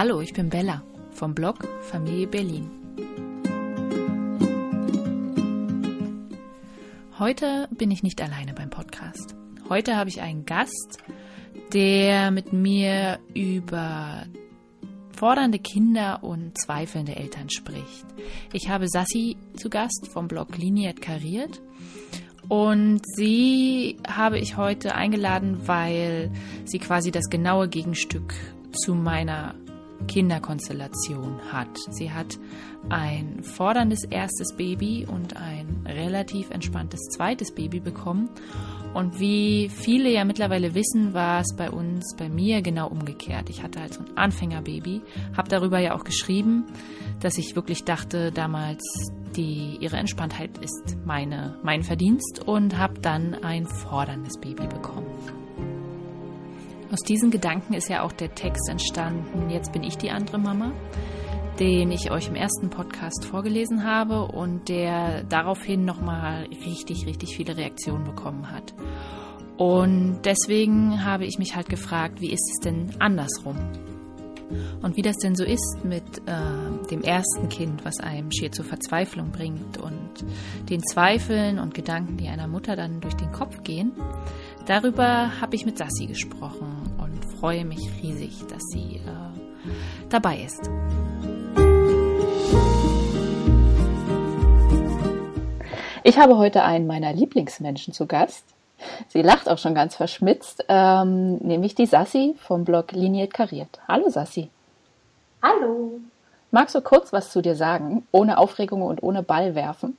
Hallo, ich bin Bella vom Blog Familie Berlin. Heute bin ich nicht alleine beim Podcast. Heute habe ich einen Gast, der mit mir über fordernde Kinder und zweifelnde Eltern spricht. Ich habe Sassi zu Gast vom Blog Liniert Kariert und sie habe ich heute eingeladen, weil sie quasi das genaue Gegenstück zu meiner Kinderkonstellation hat. Sie hat ein forderndes erstes Baby und ein relativ entspanntes zweites Baby bekommen. Und wie viele ja mittlerweile wissen, war es bei uns, bei mir genau umgekehrt. Ich hatte halt so ein Anfängerbaby, habe darüber ja auch geschrieben, dass ich wirklich dachte damals, die, ihre Entspanntheit ist meine, mein Verdienst und habe dann ein forderndes Baby bekommen. Aus diesen Gedanken ist ja auch der Text entstanden, jetzt bin ich die andere Mama, den ich euch im ersten Podcast vorgelesen habe und der daraufhin nochmal richtig, richtig viele Reaktionen bekommen hat. Und deswegen habe ich mich halt gefragt, wie ist es denn andersrum? Und wie das denn so ist mit äh, dem ersten Kind, was einem schier zur Verzweiflung bringt und den Zweifeln und Gedanken, die einer Mutter dann durch den Kopf gehen, darüber habe ich mit Sassi gesprochen freue mich riesig, dass sie äh, dabei ist. Ich habe heute einen meiner Lieblingsmenschen zu Gast. Sie lacht auch schon ganz verschmitzt, ähm, nämlich die Sassi vom Blog Liniert Kariert. Hallo Sassi. Hallo. Magst du kurz was zu dir sagen, ohne Aufregung und ohne Ball werfen?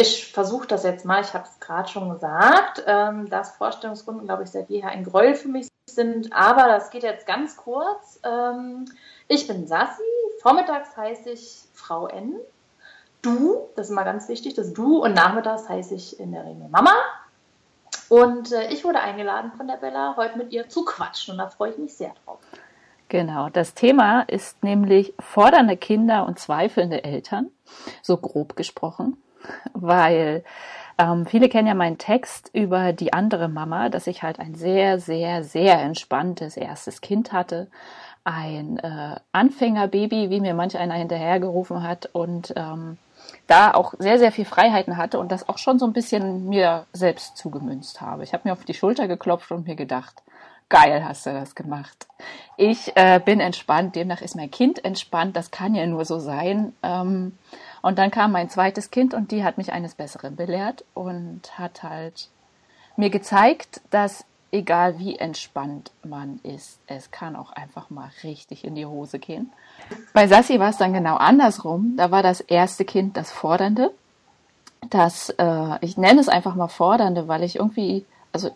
Ich versuche das jetzt mal, ich habe es gerade schon gesagt, ähm, dass Vorstellungsrunden, glaube ich, seit jeher ein Gräuel für mich sind, aber das geht jetzt ganz kurz. Ähm, ich bin Sassi, vormittags heiße ich Frau N. Du, das ist mal ganz wichtig, das Du und nachmittags heiße ich in der Regel Mama. Und äh, ich wurde eingeladen von der Bella, heute mit ihr zu quatschen und da freue ich mich sehr drauf. Genau, das Thema ist nämlich fordernde Kinder und zweifelnde Eltern, so grob gesprochen, weil ähm, viele kennen ja meinen Text über die andere Mama, dass ich halt ein sehr, sehr, sehr entspanntes erstes Kind hatte. Ein äh, Anfängerbaby, wie mir manch einer hinterhergerufen hat und ähm, da auch sehr, sehr viel Freiheiten hatte und das auch schon so ein bisschen mir selbst zugemünzt habe. Ich habe mir auf die Schulter geklopft und mir gedacht, geil hast du das gemacht. Ich äh, bin entspannt, demnach ist mein Kind entspannt, das kann ja nur so sein. Ähm, und dann kam mein zweites Kind und die hat mich eines Besseren belehrt und hat halt mir gezeigt, dass egal wie entspannt man ist, es kann auch einfach mal richtig in die Hose gehen. Bei Sassi war es dann genau andersrum. Da war das erste Kind das Fordernde. Das, äh, ich nenne es einfach mal Fordernde, weil ich irgendwie, also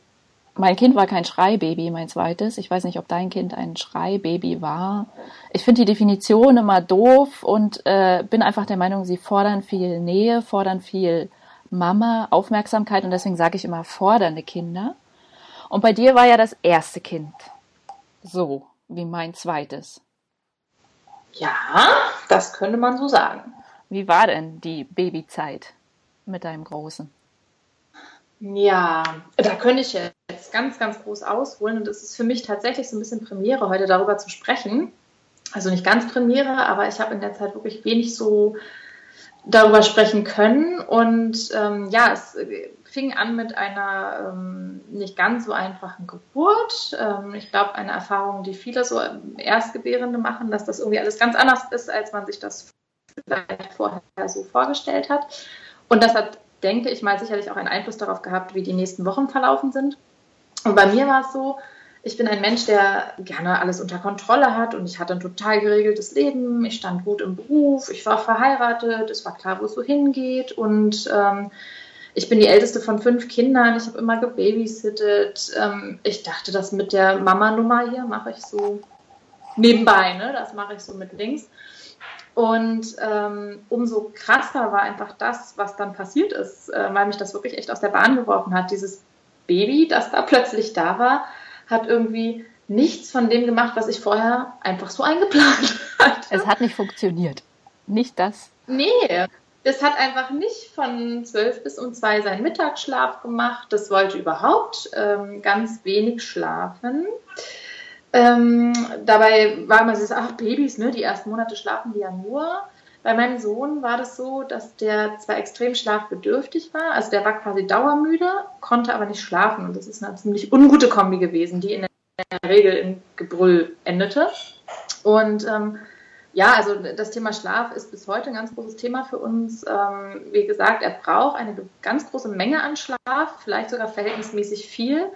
mein Kind war kein Schreibaby, mein zweites. Ich weiß nicht, ob dein Kind ein Schreibaby war. Ich finde die Definition immer doof und äh, bin einfach der Meinung, sie fordern viel Nähe, fordern viel Mama, Aufmerksamkeit und deswegen sage ich immer fordernde Kinder. Und bei dir war ja das erste Kind so wie mein zweites. Ja, das könnte man so sagen. Wie war denn die Babyzeit mit deinem Großen? Ja, da könnte ich jetzt ganz, ganz groß ausholen und es ist für mich tatsächlich so ein bisschen Premiere, heute darüber zu sprechen. Also nicht ganz Premiere, aber ich habe in der Zeit wirklich wenig so darüber sprechen können und ähm, ja, es fing an mit einer ähm, nicht ganz so einfachen Geburt. Ähm, ich glaube, eine Erfahrung, die viele so Erstgebärende machen, dass das irgendwie alles ganz anders ist, als man sich das vielleicht vorher so vorgestellt hat. Und das hat denke ich mal, sicherlich auch einen Einfluss darauf gehabt, wie die nächsten Wochen verlaufen sind. Und bei mir war es so, ich bin ein Mensch, der gerne alles unter Kontrolle hat und ich hatte ein total geregeltes Leben. Ich stand gut im Beruf, ich war verheiratet, es war klar, wo es so hingeht und ähm, ich bin die älteste von fünf Kindern. Ich habe immer gebabysittet. Ähm, ich dachte, das mit der Mama-Nummer hier mache ich so nebenbei, ne? Das mache ich so mit links. Und ähm, umso krasser war einfach das, was dann passiert ist, äh, weil mich das wirklich echt aus der Bahn geworfen hat. Dieses Baby, das da plötzlich da war, hat irgendwie nichts von dem gemacht, was ich vorher einfach so eingeplant hatte. Es hat nicht funktioniert. Nicht das. Nee, es hat einfach nicht von zwölf bis um zwei seinen Mittagsschlaf gemacht. Das wollte überhaupt ähm, ganz wenig schlafen. Ähm, dabei war immer so, ach, Babys, ne, die ersten Monate schlafen die ja nur. Bei meinem Sohn war das so, dass der zwar extrem schlafbedürftig war, also der war quasi dauermüde, konnte aber nicht schlafen. Und das ist eine ziemlich ungute Kombi gewesen, die in der Regel im Gebrüll endete. Und ähm, ja, also das Thema Schlaf ist bis heute ein ganz großes Thema für uns. Ähm, wie gesagt, er braucht eine ganz große Menge an Schlaf, vielleicht sogar verhältnismäßig viel.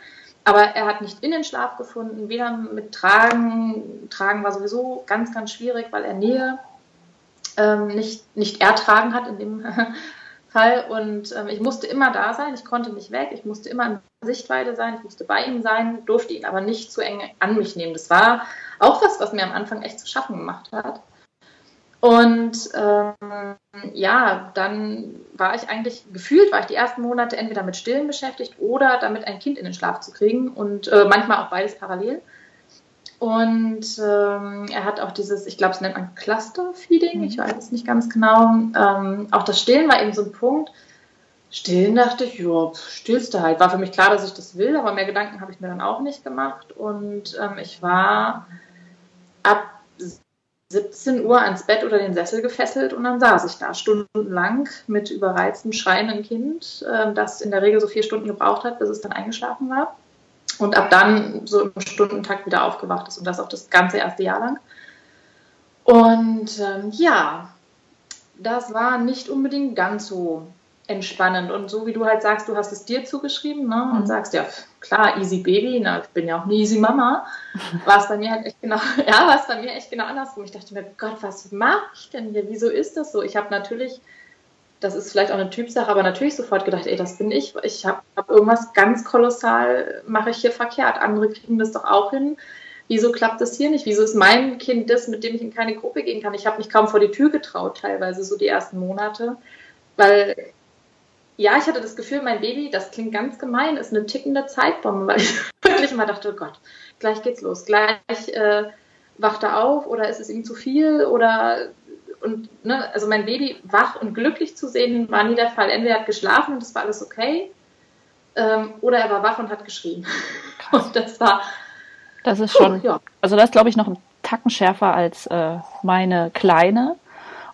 Aber er hat nicht in den Schlaf gefunden, weder mit Tragen. Tragen war sowieso ganz, ganz schwierig, weil er Nähe ähm, nicht, nicht ertragen hat in dem Fall. Und ähm, ich musste immer da sein, ich konnte nicht weg, ich musste immer in Sichtweite sein, ich musste bei ihm sein, durfte ihn aber nicht zu eng an mich nehmen. Das war auch was, was mir am Anfang echt zu schaffen gemacht hat. Und ähm, ja, dann war ich eigentlich gefühlt, war ich die ersten Monate entweder mit Stillen beschäftigt oder damit ein Kind in den Schlaf zu kriegen und äh, manchmal auch beides parallel. Und ähm, er hat auch dieses, ich glaube, es nennt man Cluster-Feeding, ich mhm. weiß es nicht ganz genau. Ähm, auch das Stillen war eben so ein Punkt. Stillen dachte ich, ja, stillst du halt. War für mich klar, dass ich das will, aber mehr Gedanken habe ich mir dann auch nicht gemacht. Und ähm, ich war ab 17 Uhr ans Bett oder den Sessel gefesselt und dann saß ich da stundenlang mit überreiztem, schreienden Kind, äh, das in der Regel so vier Stunden gebraucht hat, bis es dann eingeschlafen war und ab dann so im Stundentakt wieder aufgewacht ist und das auch das ganze erste Jahr lang. Und ähm, ja, das war nicht unbedingt ganz so entspannend. Und so wie du halt sagst, du hast es dir zugeschrieben ne? und mhm. sagst, ja, klar, easy Baby, na, ich bin ja auch eine easy Mama, war es bei mir halt echt genau, ja, war es bei mir echt genau andersrum. Ich dachte mir, Gott, was mache ich denn hier? Wieso ist das so? Ich habe natürlich das ist vielleicht auch eine Typsache, aber natürlich sofort gedacht, ey, das bin ich. Ich habe hab irgendwas ganz kolossal, mache ich hier verkehrt. Andere kriegen das doch auch hin. Wieso klappt das hier nicht? Wieso ist mein Kind das, mit dem ich in keine Gruppe gehen kann? Ich habe mich kaum vor die Tür getraut, teilweise so die ersten Monate. Weil, ja, ich hatte das Gefühl, mein Baby, das klingt ganz gemein, ist eine tickende Zeitbombe, weil ich wirklich mal dachte, oh Gott, gleich geht's los. Gleich äh, wacht er auf oder ist es ihm zu viel oder und ne, also mein Baby wach und glücklich zu sehen, war nie der Fall. Entweder er hat geschlafen und das war alles okay, ähm, oder er war wach und hat geschrien. Und das war. Das ist schon. Ja. Also das glaube ich noch ein Tacken schärfer als äh, meine kleine.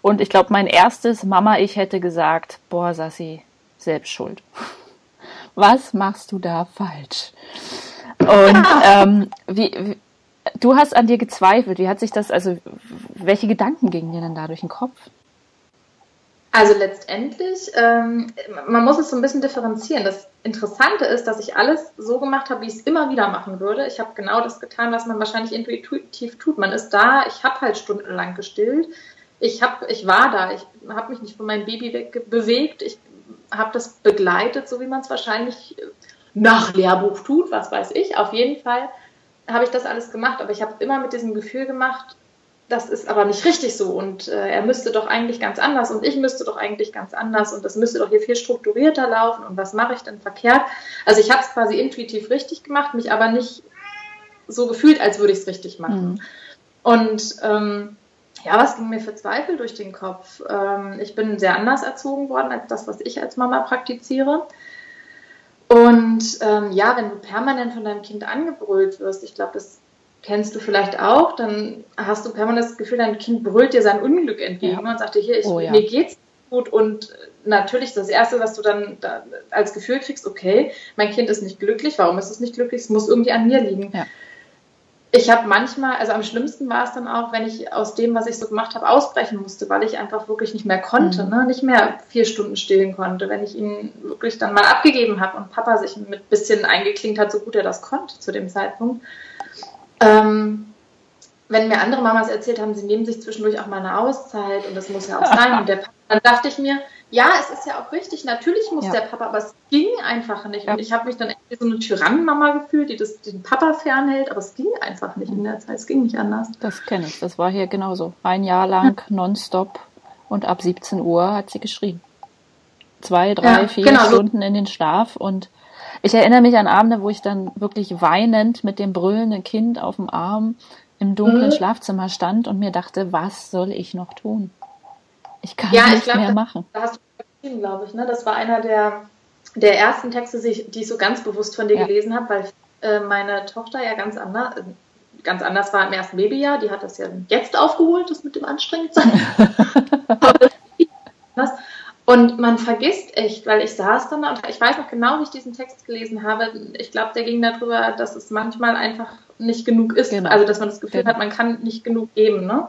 Und ich glaube, mein erstes Mama, ich hätte gesagt, boah, Sassi, selbst schuld. Was machst du da falsch? Und ähm, wie, du hast an dir gezweifelt. Wie hat sich das, also welche Gedanken gingen dir denn da durch den Kopf? Also letztendlich, ähm, man muss es so ein bisschen differenzieren. Das Interessante ist, dass ich alles so gemacht habe, wie ich es immer wieder machen würde. Ich habe genau das getan, was man wahrscheinlich intuitiv tut. Man ist da, ich habe halt stundenlang gestillt. Ich, hab, ich war da, ich habe mich nicht von meinem Baby weg bewegt. Ich habe das begleitet, so wie man es wahrscheinlich nach Lehrbuch tut, was weiß ich. Auf jeden Fall habe ich das alles gemacht, aber ich habe immer mit diesem Gefühl gemacht, das ist aber nicht richtig so und äh, er müsste doch eigentlich ganz anders und ich müsste doch eigentlich ganz anders und das müsste doch hier viel strukturierter laufen und was mache ich denn verkehrt? Also ich habe es quasi intuitiv richtig gemacht, mich aber nicht so gefühlt, als würde ich es richtig machen. Mhm. Und ähm, ja, was ging mir für Zweifel durch den Kopf? Ähm, ich bin sehr anders erzogen worden als das, was ich als Mama praktiziere. Und ähm, ja, wenn du permanent von deinem Kind angebrüllt wirst, ich glaube, das kennst du vielleicht auch, dann hast du permanent das Gefühl, dein Kind brüllt dir sein Unglück entgegen ja. und sagt dir, hier, ich, oh, ja. mir geht's gut. Und natürlich das Erste, was du dann da als Gefühl kriegst, okay, mein Kind ist nicht glücklich, warum ist es nicht glücklich? Es muss irgendwie an mir liegen. Ja ich habe manchmal, also am schlimmsten war es dann auch, wenn ich aus dem, was ich so gemacht habe, ausbrechen musste, weil ich einfach wirklich nicht mehr konnte, mhm. ne? nicht mehr vier Stunden stillen konnte, wenn ich ihn wirklich dann mal abgegeben habe und Papa sich mit ein bisschen eingeklinkt hat, so gut er das konnte zu dem Zeitpunkt. Ähm, wenn mir andere Mamas erzählt haben, sie nehmen sich zwischendurch auch mal eine Auszeit und das muss ja auch sein. Und der Papa, dann dachte ich mir, ja, es ist ja auch richtig, natürlich muss ja. der Papa, aber es ging einfach nicht. Ja. Und ich habe mich dann irgendwie so eine Tyrannenmama gefühlt, die das, den Papa fernhält, aber es ging einfach nicht in der Zeit, es ging nicht anders. Das kenne ich, das war hier genauso. Ein Jahr lang nonstop und ab 17 Uhr hat sie geschrien. Zwei, drei, ja, vier genau. Stunden in den Schlaf und ich erinnere mich an Abende, wo ich dann wirklich weinend mit dem brüllenden Kind auf dem Arm im dunklen mhm. Schlafzimmer stand und mir dachte, was soll ich noch tun? Ich kann ja, nichts glaub, mehr machen. Da hast du geschrieben, glaube ich. Ne? Das war einer der, der ersten Texte, die ich so ganz bewusst von dir ja. gelesen habe, weil äh, meine Tochter ja ganz anders, ganz anders war im ersten Babyjahr. Die hat das ja jetzt aufgeholt, das mit dem Anstrengendsein. und man vergisst echt, weil ich saß dann und ich weiß noch genau, wie ich diesen Text gelesen habe. Ich glaube, der ging darüber, dass es manchmal einfach nicht genug ist. Genau. Also, dass man das Gefühl genau. hat, man kann nicht genug geben. Ne?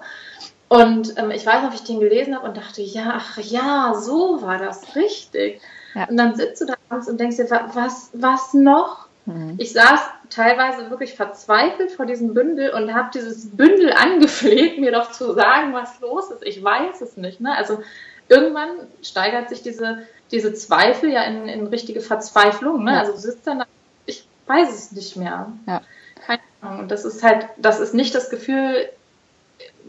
Und ähm, ich weiß noch, wie ich den gelesen habe und dachte, ja, ach ja, so war das richtig. Ja. Und dann sitzt du da abends und denkst dir, was, was noch? Mhm. Ich saß teilweise wirklich verzweifelt vor diesem Bündel und habe dieses Bündel angefleht, mir doch zu sagen, was los ist. Ich weiß es nicht. Ne? Also irgendwann steigert sich diese, diese Zweifel ja in, in richtige Verzweiflung. Ne? Ja. Also du sitzt dann, ich weiß es nicht mehr. Ja. Keine Ahnung. Und das ist halt, das ist nicht das Gefühl,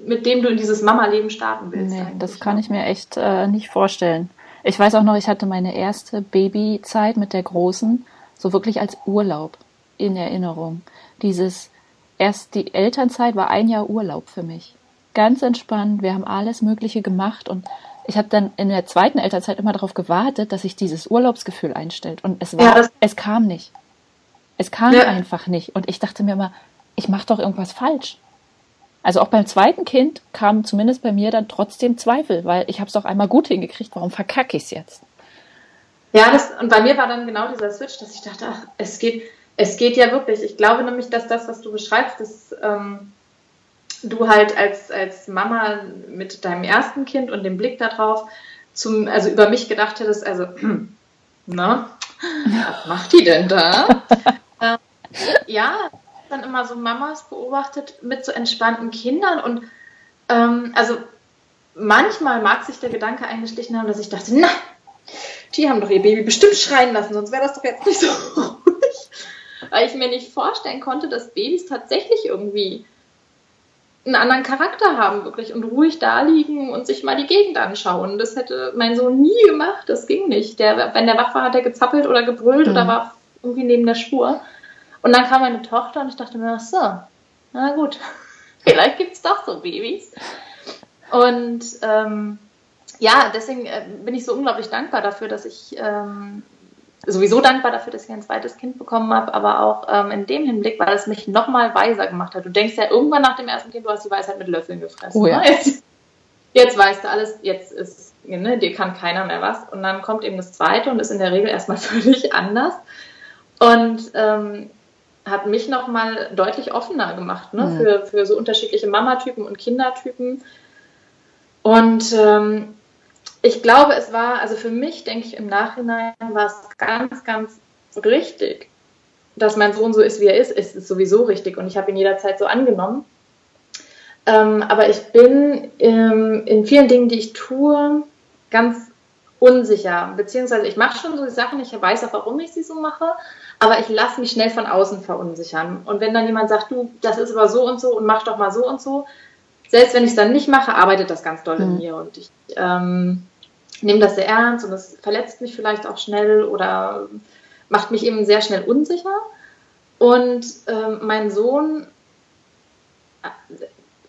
mit dem du in dieses Mama-Leben starten willst. Nee, das kann ich mir echt äh, nicht vorstellen. Ich weiß auch noch, ich hatte meine erste Babyzeit mit der Großen so wirklich als Urlaub in Erinnerung. Dieses, erst die Elternzeit war ein Jahr Urlaub für mich. Ganz entspannt, wir haben alles Mögliche gemacht und ich habe dann in der zweiten Elternzeit immer darauf gewartet, dass sich dieses Urlaubsgefühl einstellt. Und es war, ja, es kam nicht. Es kam ja. einfach nicht. Und ich dachte mir immer, ich mache doch irgendwas falsch. Also auch beim zweiten Kind kamen zumindest bei mir dann trotzdem Zweifel, weil ich habe es doch einmal gut hingekriegt, warum verkacke ich es jetzt? Ja, das, und bei mir war dann genau dieser Switch, dass ich dachte, ach, es geht, es geht ja wirklich. Ich glaube nämlich, dass das, was du beschreibst, dass ähm, du halt als, als Mama mit deinem ersten Kind und dem Blick darauf zum, also über mich gedacht hättest, also, na, was macht die denn da? ähm, ja, dann immer so Mamas beobachtet mit so entspannten Kindern und ähm, also manchmal mag sich der Gedanke eingeschlichen haben, dass ich dachte, na, die haben doch ihr Baby bestimmt schreien lassen, sonst wäre das doch jetzt nicht so ruhig. Weil ich mir nicht vorstellen konnte, dass Babys tatsächlich irgendwie einen anderen Charakter haben, wirklich, und ruhig da liegen und sich mal die Gegend anschauen. Das hätte mein Sohn nie gemacht, das ging nicht. Der, wenn der wach war, hat er gezappelt oder gebrüllt mhm. oder war irgendwie neben der Spur. Und dann kam meine Tochter und ich dachte mir, ach so, na gut, vielleicht gibt es doch so Babys. Und ähm, ja, deswegen äh, bin ich so unglaublich dankbar dafür, dass ich ähm, sowieso dankbar dafür, dass ich ein zweites Kind bekommen habe, aber auch ähm, in dem Hinblick, weil es mich nochmal weiser gemacht hat. Du denkst ja irgendwann nach dem ersten Kind, du hast die Weisheit mit Löffeln gefressen. Oh, ja. Ne? jetzt, jetzt, weißt du alles, jetzt ist, ne, dir kann keiner mehr was. Und dann kommt eben das zweite und ist in der Regel erstmal völlig anders. Und ähm, hat mich nochmal deutlich offener gemacht ne, mhm. für, für so unterschiedliche Mamatypen und Kindertypen. Und ähm, ich glaube, es war, also für mich, denke ich, im Nachhinein war es ganz, ganz richtig, dass mein Sohn so ist, wie er ist. Es ist sowieso richtig und ich habe ihn jederzeit so angenommen. Ähm, aber ich bin ähm, in vielen Dingen, die ich tue, ganz unsicher. Beziehungsweise ich mache schon so die Sachen, ich weiß auch, warum ich sie so mache, aber ich lasse mich schnell von außen verunsichern. Und wenn dann jemand sagt, du, das ist aber so und so und mach doch mal so und so, selbst wenn ich es dann nicht mache, arbeitet das ganz doll mhm. in mir und ich ähm, nehme das sehr ernst und das verletzt mich vielleicht auch schnell oder macht mich eben sehr schnell unsicher. Und ähm, mein Sohn,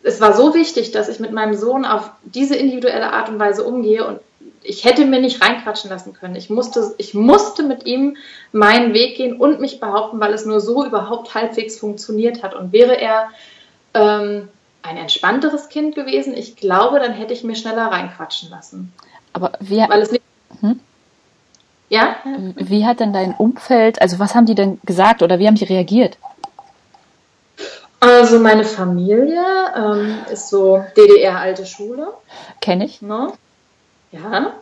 es war so wichtig, dass ich mit meinem Sohn auf diese individuelle Art und Weise umgehe und ich hätte mir nicht reinquatschen lassen können. Ich musste, ich musste mit ihm meinen Weg gehen und mich behaupten, weil es nur so überhaupt halbwegs funktioniert hat. Und wäre er ähm, ein entspannteres Kind gewesen, ich glaube, dann hätte ich mir schneller reinquatschen lassen. Aber wie, weil es nicht, hm? ja? wie hat denn dein Umfeld, also was haben die denn gesagt oder wie haben die reagiert? Also meine Familie ähm, ist so DDR-alte Schule. Kenne ich. Ne? Ja.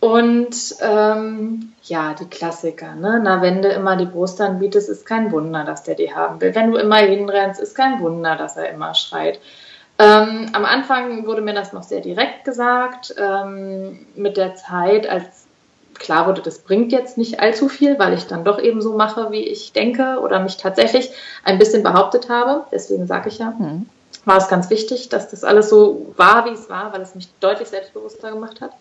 Und ähm, ja, die Klassiker. Ne? Na, wenn du immer die Brust anbietest, ist kein Wunder, dass der die haben will. Wenn du immer hinrennst, ist kein Wunder, dass er immer schreit. Ähm, am Anfang wurde mir das noch sehr direkt gesagt. Ähm, mit der Zeit, als klar wurde, das bringt jetzt nicht allzu viel, weil ich dann doch eben so mache, wie ich denke oder mich tatsächlich ein bisschen behauptet habe. Deswegen sage ich ja, mhm. War es ganz wichtig, dass das alles so war, wie es war, weil es mich deutlich selbstbewusster gemacht hat.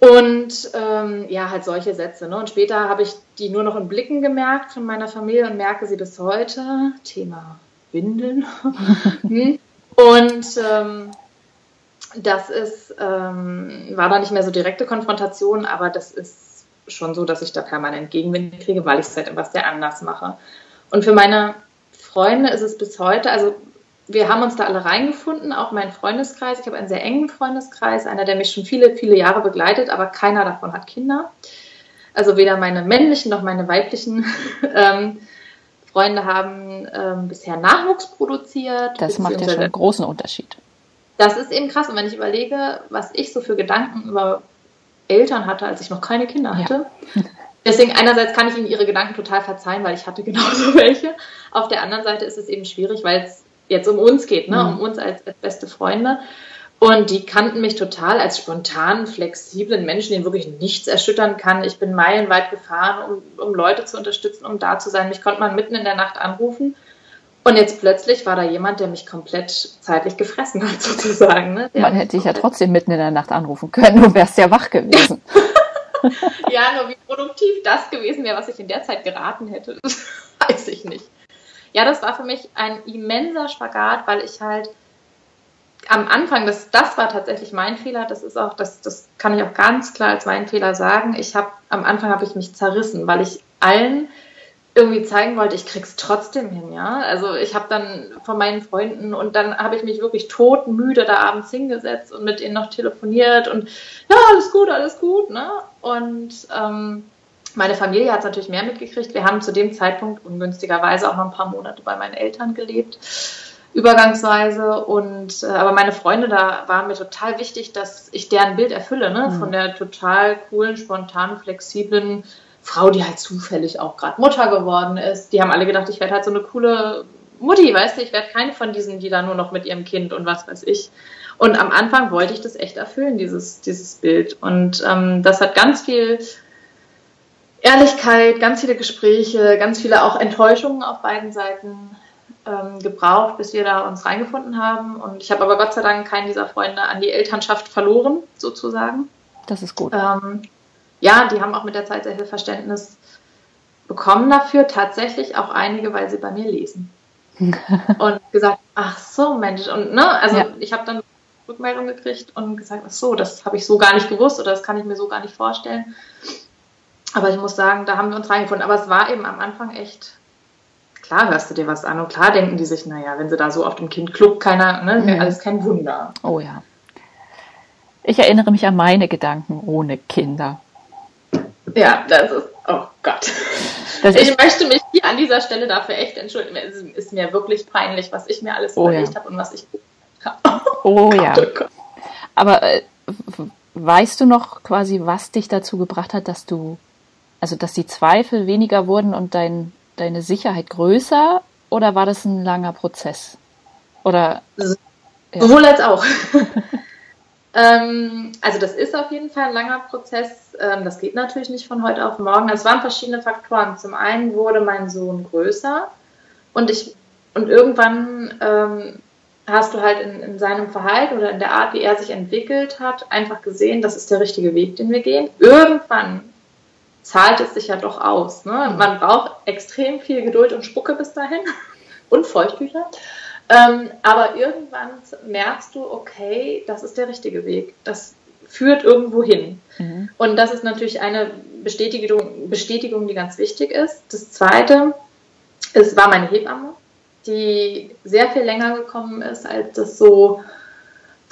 Und ähm, ja, halt solche Sätze. Ne? Und später habe ich die nur noch in Blicken gemerkt von meiner Familie und merke sie bis heute. Thema Windeln. hm. Und ähm, das ist, ähm, war da nicht mehr so direkte Konfrontation, aber das ist schon so, dass ich da permanent Gegenwind kriege, weil ich es halt etwas sehr anders mache. Und für meine Freunde ist es bis heute, also wir haben uns da alle reingefunden, auch mein Freundeskreis. Ich habe einen sehr engen Freundeskreis, einer, der mich schon viele, viele Jahre begleitet, aber keiner davon hat Kinder. Also weder meine männlichen noch meine weiblichen ähm, Freunde haben ähm, bisher Nachwuchs produziert. Das macht ja schon einen großen Unterschied. Das ist eben krass. Und wenn ich überlege, was ich so für Gedanken über Eltern hatte, als ich noch keine Kinder hatte. Ja. Deswegen einerseits kann ich ihnen ihre Gedanken total verzeihen, weil ich hatte genauso welche. Auf der anderen Seite ist es eben schwierig, weil es jetzt um uns geht, ne? Mhm. um uns als, als beste Freunde. Und die kannten mich total als spontanen, flexiblen Menschen, den wirklich nichts erschüttern kann. Ich bin meilenweit gefahren, um, um Leute zu unterstützen, um da zu sein. Mich konnte man mitten in der Nacht anrufen. Und jetzt plötzlich war da jemand, der mich komplett zeitlich gefressen hat, sozusagen. Ne? Man hätte dich ja trotzdem mitten in der Nacht anrufen können, du wärst ja wach gewesen. ja, nur wie produktiv das gewesen wäre, was ich in der Zeit geraten hätte, weiß ich nicht. Ja, das war für mich ein immenser Spagat, weil ich halt am Anfang, das, das war tatsächlich mein Fehler, das ist auch, das, das kann ich auch ganz klar als mein Fehler sagen. Ich habe, am Anfang habe ich mich zerrissen, weil ich allen irgendwie zeigen wollte, ich krieg's trotzdem hin, ja. Also ich habe dann von meinen Freunden und dann habe ich mich wirklich todmüde da abends hingesetzt und mit ihnen noch telefoniert und ja, alles gut, alles gut, ne? Und ähm, meine Familie hat es natürlich mehr mitgekriegt. Wir haben zu dem Zeitpunkt ungünstigerweise auch noch ein paar Monate bei meinen Eltern gelebt, übergangsweise. Und äh, aber meine Freunde, da war mir total wichtig, dass ich deren Bild erfülle, ne? Mhm. Von der total coolen, spontanen, flexiblen Frau, die halt zufällig auch gerade Mutter geworden ist. Die haben alle gedacht, ich werde halt so eine coole Mutti, weißt du, ich werde keine von diesen, die da nur noch mit ihrem Kind und was weiß ich. Und am Anfang wollte ich das echt erfüllen, dieses, dieses Bild. Und ähm, das hat ganz viel Ehrlichkeit, ganz viele Gespräche, ganz viele auch Enttäuschungen auf beiden Seiten ähm, gebraucht, bis wir da uns reingefunden haben. Und ich habe aber Gott sei Dank keinen dieser Freunde an die Elternschaft verloren, sozusagen. Das ist gut. Ähm, ja, die haben auch mit der Zeit sehr viel Verständnis bekommen dafür. Tatsächlich auch einige, weil sie bei mir lesen. und gesagt, ach so, Mensch. Und ne, also ja. ich habe dann Rückmeldung gekriegt und gesagt, ach so, das habe ich so gar nicht gewusst oder das kann ich mir so gar nicht vorstellen. Aber ich muss sagen, da haben wir uns reingefunden. Aber es war eben am Anfang echt, klar hörst du dir was an und klar denken die sich, naja, wenn sie da so auf dem Kind kluckt, keiner, ne, mhm. alles kein Wunder. Oh ja. Ich erinnere mich an meine Gedanken ohne Kinder. Ja, das ist, oh Gott. Das ich möchte mich hier an dieser Stelle dafür echt entschuldigen. Es ist mir wirklich peinlich, was ich mir alles oh, überlegt ja. habe und was ich. Oh, oh ja. Oh Aber äh, weißt du noch quasi, was dich dazu gebracht hat, dass du also dass die Zweifel weniger wurden und dein, deine Sicherheit größer oder war das ein langer Prozess? Oder ja. sowohl als auch. ähm, also das ist auf jeden Fall ein langer Prozess. Ähm, das geht natürlich nicht von heute auf morgen. Es waren verschiedene Faktoren. Zum einen wurde mein Sohn größer und ich und irgendwann ähm, hast du halt in, in, seinem Verhalten oder in der Art, wie er sich entwickelt hat, einfach gesehen, das ist der richtige Weg, den wir gehen. Irgendwann zahlt es sich ja doch aus. Ne? Mhm. Man braucht extrem viel Geduld und Spucke bis dahin und Feuchttücher. Ähm, aber irgendwann merkst du, okay, das ist der richtige Weg. Das führt irgendwo hin. Mhm. Und das ist natürlich eine Bestätigung, Bestätigung, die ganz wichtig ist. Das zweite, es war meine Hebamme, die sehr viel länger gekommen ist, als das so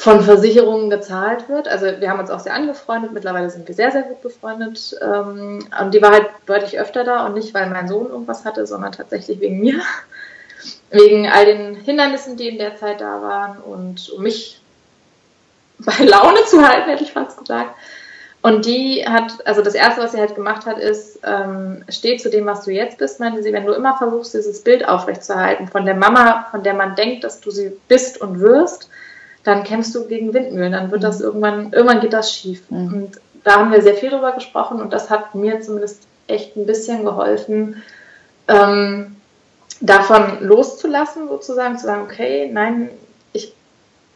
von Versicherungen gezahlt wird. Also wir haben uns auch sehr angefreundet, mittlerweile sind wir sehr, sehr gut befreundet. Ähm, und die war halt deutlich öfter da und nicht, weil mein Sohn irgendwas hatte, sondern tatsächlich wegen mir. Wegen all den Hindernissen, die in der Zeit da waren und um mich bei Laune zu halten, hätte ich fast gesagt. Und die hat, also das Erste, was sie halt gemacht hat, ist, ähm, steh zu dem, was du jetzt bist, meinte sie, wenn du immer versuchst, dieses Bild aufrechtzuerhalten von der Mama, von der man denkt, dass du sie bist und wirst, dann kämpfst du gegen Windmühlen, dann wird das mhm. irgendwann, irgendwann geht das schief. Mhm. Und da haben wir sehr viel drüber gesprochen und das hat mir zumindest echt ein bisschen geholfen, ähm, davon loszulassen, sozusagen, zu sagen, okay, nein, ich,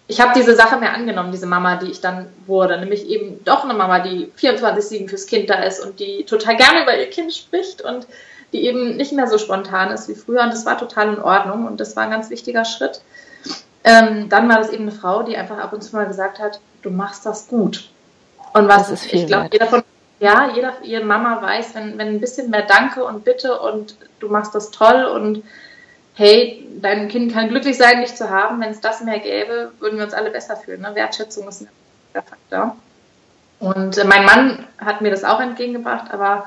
ich habe diese Sache mehr angenommen, diese Mama, die ich dann wurde, nämlich eben doch eine Mama, die 24-7 fürs Kind da ist und die total gerne über ihr Kind spricht und die eben nicht mehr so spontan ist wie früher und das war total in Ordnung und das war ein ganz wichtiger Schritt. Ähm, dann war das eben eine Frau, die einfach ab und zu mal gesagt hat, du machst das gut. Und was ist ich glaube, jeder von ja, jeder, jede Mama weiß, wenn, wenn ein bisschen mehr Danke und Bitte und du machst das toll und hey, dein Kind kann glücklich sein, dich zu haben. Wenn es das mehr gäbe, würden wir uns alle besser fühlen. Ne? Wertschätzung ist ein Faktor. Und äh, mein Mann hat mir das auch entgegengebracht, aber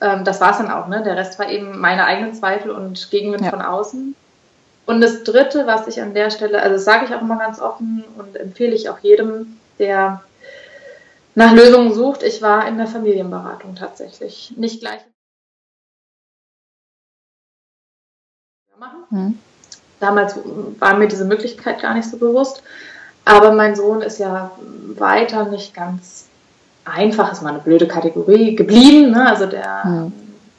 ähm, das war es dann auch. Ne? Der Rest war eben meine eigenen Zweifel und Gegenwind ja. von außen. Und das Dritte, was ich an der Stelle, also das sage ich auch immer ganz offen und empfehle ich auch jedem, der nach Lösungen sucht, ich war in der Familienberatung tatsächlich. Nicht gleich. Machen. Hm. Damals war mir diese Möglichkeit gar nicht so bewusst. Aber mein Sohn ist ja weiter nicht ganz einfach, ist mal eine blöde Kategorie geblieben. Ne? Also der hm.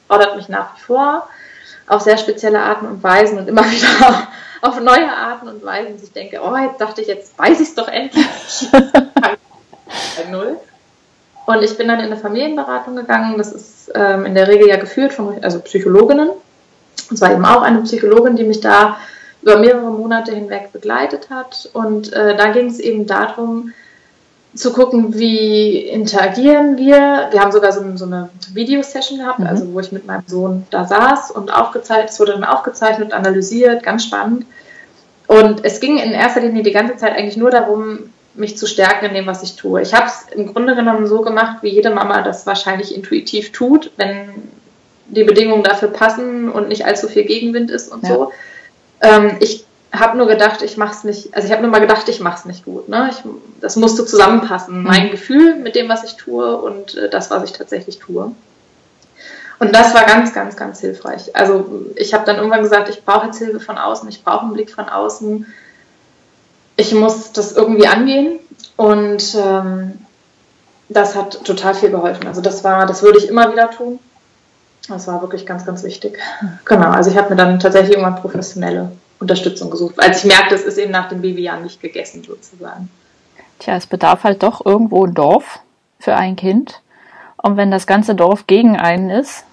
fordert mich nach wie vor auf sehr spezielle Arten und Weisen und immer wieder auf neue Arten und Weisen. Ich denke, oh, jetzt dachte ich, jetzt weiß ich es doch endlich. Null. Und ich bin dann in eine Familienberatung gegangen. Das ist ähm, in der Regel ja geführt von also Psychologinnen. Und zwar eben auch eine Psychologin, die mich da über mehrere Monate hinweg begleitet hat. Und äh, da ging es eben darum, zu gucken, wie interagieren wir. Wir haben sogar so, so eine Videosession gehabt, mhm. also wo ich mit meinem Sohn da saß und aufgezeichnet, es wurde dann aufgezeichnet, analysiert, ganz spannend. Und es ging in erster Linie die ganze Zeit eigentlich nur darum, mich zu stärken in dem, was ich tue. Ich habe es im Grunde genommen so gemacht, wie jede Mama das wahrscheinlich intuitiv tut, wenn die Bedingungen dafür passen und nicht allzu viel Gegenwind ist und ja. so. Ähm, ich habe nur gedacht, ich mache es nicht, also ich habe nur mal gedacht, ich mache es nicht gut. Ne? Ich, das musste zusammenpassen, mhm. mein Gefühl mit dem, was ich tue und äh, das, was ich tatsächlich tue. Und das war ganz, ganz, ganz hilfreich. Also ich habe dann irgendwann gesagt, ich brauche jetzt Hilfe von außen, ich brauche einen Blick von außen. Ich muss das irgendwie angehen und ähm, das hat total viel geholfen. Also das war, das würde ich immer wieder tun. Das war wirklich ganz, ganz wichtig. Genau, also ich habe mir dann tatsächlich irgendwann professionelle Unterstützung gesucht, als ich merkte, es ist eben nach dem Babyjahr nicht gegessen sozusagen. Tja, es bedarf halt doch irgendwo ein Dorf für ein Kind. Und wenn das ganze Dorf gegen einen ist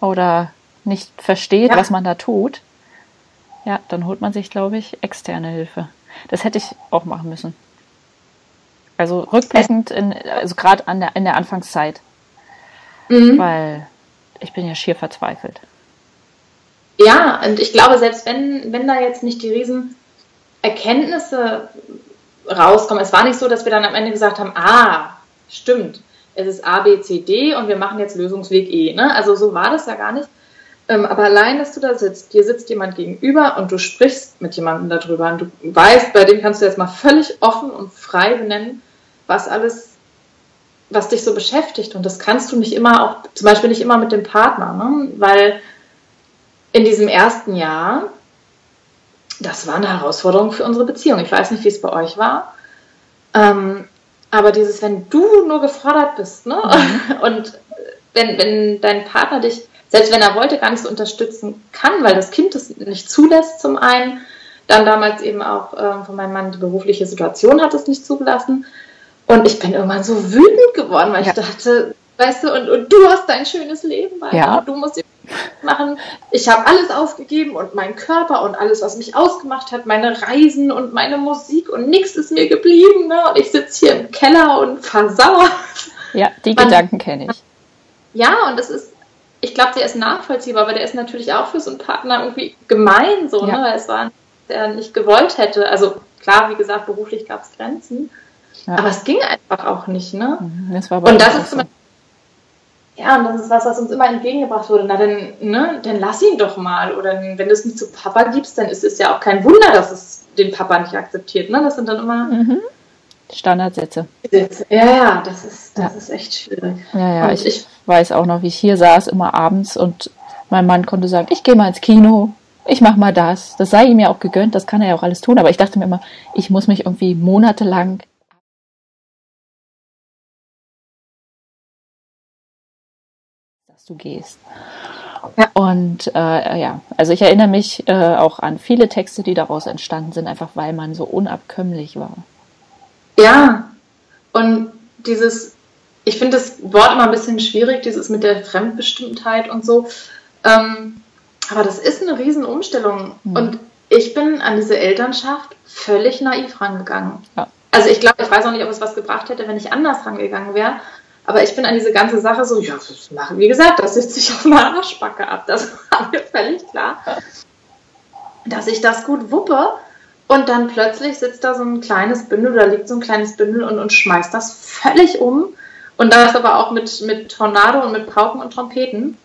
oder nicht versteht, ja. was man da tut, ja, dann holt man sich, glaube ich, externe Hilfe. Das hätte ich auch machen müssen. Also rückblickend, in, also gerade der, in der Anfangszeit. Mhm. Weil ich bin ja schier verzweifelt. Ja, und ich glaube, selbst wenn, wenn da jetzt nicht die riesen Erkenntnisse rauskommen, es war nicht so, dass wir dann am Ende gesagt haben, ah, stimmt, es ist A, B, C, D und wir machen jetzt Lösungsweg E. Ne? Also so war das ja gar nicht. Ähm, aber allein, dass du da sitzt, dir sitzt jemand gegenüber und du sprichst mit jemandem darüber und du weißt, bei dem kannst du jetzt mal völlig offen und frei benennen, was alles, was dich so beschäftigt. Und das kannst du nicht immer auch, zum Beispiel nicht immer mit dem Partner, ne? weil in diesem ersten Jahr, das war eine Herausforderung für unsere Beziehung. Ich weiß nicht, wie es bei euch war. Ähm, aber dieses, wenn du nur gefordert bist, ne? Mhm. Und wenn, wenn dein Partner dich, selbst wenn er wollte, gar nicht so unterstützen kann, weil das Kind das nicht zulässt, zum einen, dann damals eben auch äh, von meinem Mann die berufliche Situation hat es nicht zugelassen. Und ich bin irgendwann so wütend geworden, weil ja. ich dachte, weißt du, und, und du hast dein schönes Leben weiter. Ja. Du musst machen. Ich habe alles aufgegeben und meinen Körper und alles, was mich ausgemacht hat, meine Reisen und meine Musik und nichts ist mir geblieben. Ne? Und ich sitze hier im Keller und versauert. Ja, die Man, Gedanken kenne ich. Ja, und das ist, ich glaube, der ist nachvollziehbar, aber der ist natürlich auch für so einen Partner irgendwie gemein, so, ja. ne? weil es war, der nicht gewollt hätte. Also klar, wie gesagt, beruflich gab es Grenzen. Ja. Aber es ging einfach auch nicht, ne? Mhm, das und das ist zum Beispiel ja, und das ist was, was uns immer entgegengebracht wurde. Na, dann, ne, dann lass ihn doch mal. Oder wenn du es nicht zu Papa gibst, dann ist es ja auch kein Wunder, dass es den Papa nicht akzeptiert. Ne? Das sind dann immer mhm. Standardsätze. Ja, ja, das ist, das ja. ist echt schwierig. Ja, ja, ich, ich, weiß auch noch, wie ich hier saß, immer abends und mein Mann konnte sagen, ich gehe mal ins Kino, ich mach mal das. Das sei ihm ja auch gegönnt, das kann er ja auch alles tun. Aber ich dachte mir immer, ich muss mich irgendwie monatelang du gehst. Ja. Und äh, ja, also ich erinnere mich äh, auch an viele Texte, die daraus entstanden sind, einfach weil man so unabkömmlich war. Ja, und dieses, ich finde das Wort immer ein bisschen schwierig, dieses mit der Fremdbestimmtheit und so. Ähm, aber das ist eine Riesenumstellung. Mhm. Und ich bin an diese Elternschaft völlig naiv rangegangen. Ja. Also ich glaube, ich weiß auch nicht, ob es was gebracht hätte, wenn ich anders rangegangen wäre. Aber ich bin an diese ganze Sache so, ja, das machen, wie gesagt, das sitzt sich auf einer Arschbacke ab. Das war mir völlig klar. dass ich das gut wuppe. Und dann plötzlich sitzt da so ein kleines Bündel oder liegt so ein kleines Bündel und, und schmeißt das völlig um. Und das aber auch mit, mit Tornado und mit Pauken und Trompeten.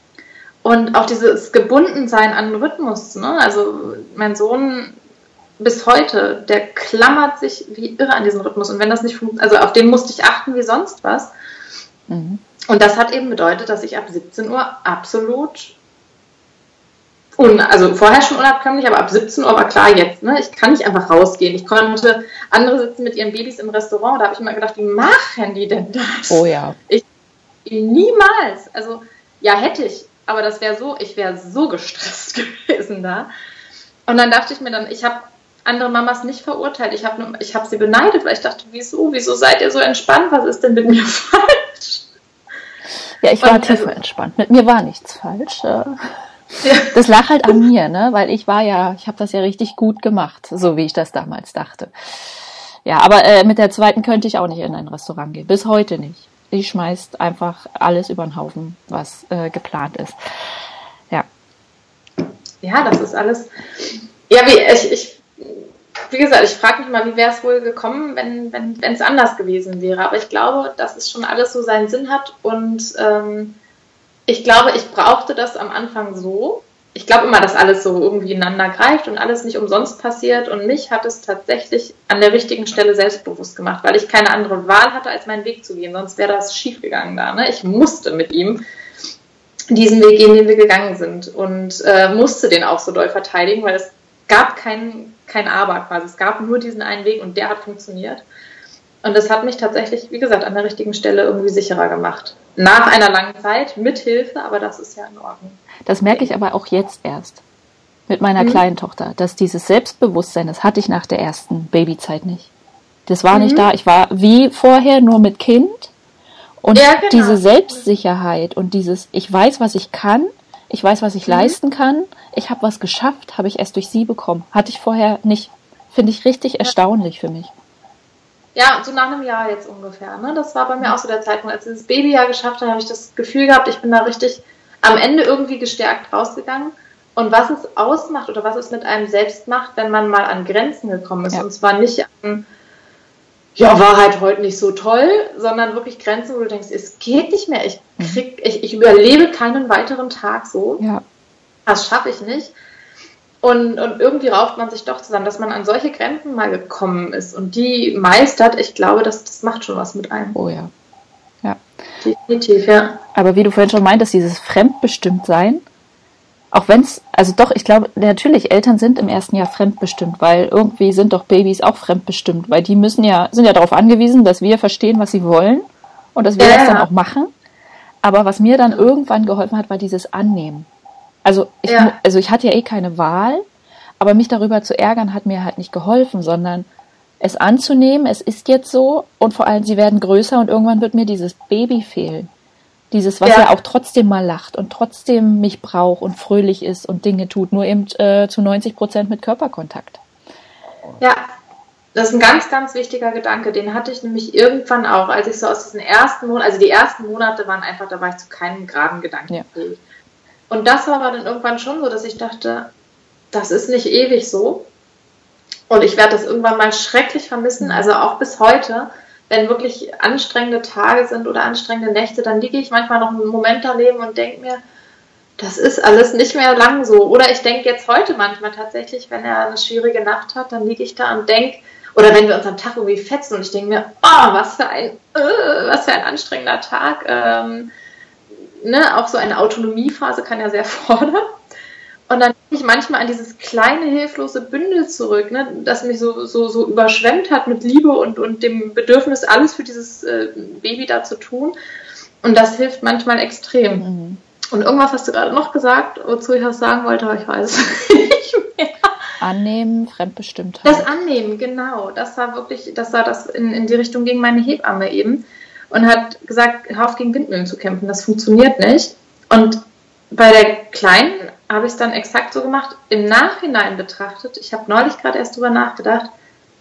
Und auch dieses Gebundensein an den Rhythmus. Ne? Also mein Sohn bis heute, der klammert sich wie irre an diesen Rhythmus. Und wenn das nicht funktioniert, also auf den musste ich achten wie sonst was. Mhm. Und das hat eben bedeutet, dass ich ab 17 Uhr absolut, un, also vorher schon unabkömmlich, aber ab 17 Uhr war klar jetzt, ne, ich kann nicht einfach rausgehen. Ich konnte, andere sitzen mit ihren Babys im Restaurant, da habe ich immer gedacht, wie machen die denn das? Oh ja. Ich, niemals. Also, ja, hätte ich, aber das wäre so, ich wäre so gestresst gewesen da. Und dann dachte ich mir dann, ich habe andere Mamas nicht verurteilt. Ich habe ich hab sie beneidet, weil ich dachte, wieso, wieso seid ihr so entspannt? Was ist denn mit mir falsch? Ja, ich war und, tiefer also, entspannt. Mit mir war nichts falsch. Äh. Das lag halt an mir, ne? Weil ich war ja, ich habe das ja richtig gut gemacht, so wie ich das damals dachte. Ja, aber äh, mit der zweiten könnte ich auch nicht in ein Restaurant gehen. Bis heute nicht. Die schmeißt einfach alles über den Haufen, was äh, geplant ist. Ja. Ja, das ist alles. Ja, wie ich, ich wie gesagt, ich frage mich mal, wie wäre es wohl gekommen, wenn wenn wenn, es anders gewesen wäre. Aber ich glaube, dass es schon alles so seinen Sinn hat und ähm, ich glaube, ich brauchte das am Anfang so. Ich glaube immer, dass alles so irgendwie ineinander greift und alles nicht umsonst passiert. Und mich hat es tatsächlich an der richtigen Stelle selbstbewusst gemacht, weil ich keine andere Wahl hatte, als meinen Weg zu gehen. Sonst wäre das schiefgegangen da. Ne? Ich musste mit ihm diesen Weg gehen, den wir gegangen sind und äh, musste den auch so doll verteidigen, weil es gab kein, kein Aber quasi. Es gab nur diesen einen Weg und der hat funktioniert. Und das hat mich tatsächlich, wie gesagt, an der richtigen Stelle irgendwie sicherer gemacht. Nach einer langen Zeit, mit Hilfe, aber das ist ja in Ordnung. Das merke ich aber auch jetzt erst mit meiner mhm. kleinen Tochter, dass dieses Selbstbewusstsein, das hatte ich nach der ersten Babyzeit nicht. Das war mhm. nicht da. Ich war wie vorher nur mit Kind. Und ja, genau. diese Selbstsicherheit und dieses, ich weiß, was ich kann, ich weiß, was ich mhm. leisten kann, ich habe was geschafft, habe ich erst durch sie bekommen. Hatte ich vorher nicht. Finde ich richtig erstaunlich für mich. Ja, so nach einem Jahr jetzt ungefähr. Ne? Das war bei mir auch so der Zeitpunkt. Als ich das Babyjahr geschafft habe, habe ich das Gefühl gehabt, ich bin da richtig am Ende irgendwie gestärkt rausgegangen. Und was es ausmacht oder was es mit einem selbst macht, wenn man mal an Grenzen gekommen ist. Ja. Und zwar nicht an, ja, war halt heute nicht so toll, sondern wirklich Grenzen, wo du denkst, es geht nicht mehr. Ich, mhm. krieg, ich, ich überlebe keinen weiteren Tag so. Ja. Das schaffe ich nicht. Und, und irgendwie rauft man sich doch zusammen, dass man an solche Grenzen mal gekommen ist und die meistert. Ich glaube, das, das macht schon was mit einem. Oh ja. Ja. Definitiv, ja. Aber wie du vorhin schon meintest, dieses Fremdbestimmtsein, auch wenn es, also doch, ich glaube, natürlich, Eltern sind im ersten Jahr fremdbestimmt, weil irgendwie sind doch Babys auch fremdbestimmt, weil die müssen ja, sind ja darauf angewiesen, dass wir verstehen, was sie wollen und dass wir ja, das dann auch machen. Aber was mir dann irgendwann geholfen hat, war dieses Annehmen. Also ich, ja. also ich hatte ja eh keine Wahl, aber mich darüber zu ärgern hat mir halt nicht geholfen, sondern es anzunehmen, es ist jetzt so und vor allem sie werden größer und irgendwann wird mir dieses Baby fehlen. Dieses, was ja, ja auch trotzdem mal lacht und trotzdem mich braucht und fröhlich ist und Dinge tut, nur eben äh, zu 90 Prozent mit Körperkontakt. Ja, das ist ein ganz, ganz wichtiger Gedanke. Den hatte ich nämlich irgendwann auch, als ich so aus diesen ersten Monaten, also die ersten Monate waren einfach, da war ich zu keinem geraden Gedanken ja. Und das war aber dann irgendwann schon so, dass ich dachte, das ist nicht ewig so. Und ich werde das irgendwann mal schrecklich vermissen, mhm. also auch bis heute, wenn wirklich anstrengende Tage sind oder anstrengende Nächte, dann liege ich manchmal noch einen Moment daneben und denke mir, das ist alles nicht mehr lang so. Oder ich denke jetzt heute manchmal tatsächlich, wenn er eine schwierige Nacht hat, dann liege ich da und denke, oder wenn wir uns am Tag irgendwie fetzen und ich denke mir, oh, was für ein, äh, was für ein anstrengender Tag. Ähm, ne, auch so eine Autonomiephase kann ja sehr fordern. Und dann denke ich manchmal an dieses kleine, hilflose Bündel zurück, ne, das mich so, so, so überschwemmt hat mit Liebe und, und dem Bedürfnis, alles für dieses äh, Baby da zu tun. Und das hilft manchmal extrem. Mhm. Und irgendwas hast du gerade noch gesagt, wozu ich was sagen wollte, aber ich weiß es nicht mehr. Annehmen, Fremdbestimmtheit. Das Annehmen, genau. Das war wirklich, das war das in, in die Richtung gegen meine Hebamme eben und hat gesagt, hör auf gegen Windmühlen zu kämpfen, das funktioniert nicht. Und bei der Kleinen habe ich es dann exakt so gemacht, im Nachhinein betrachtet, ich habe neulich gerade erst drüber nachgedacht,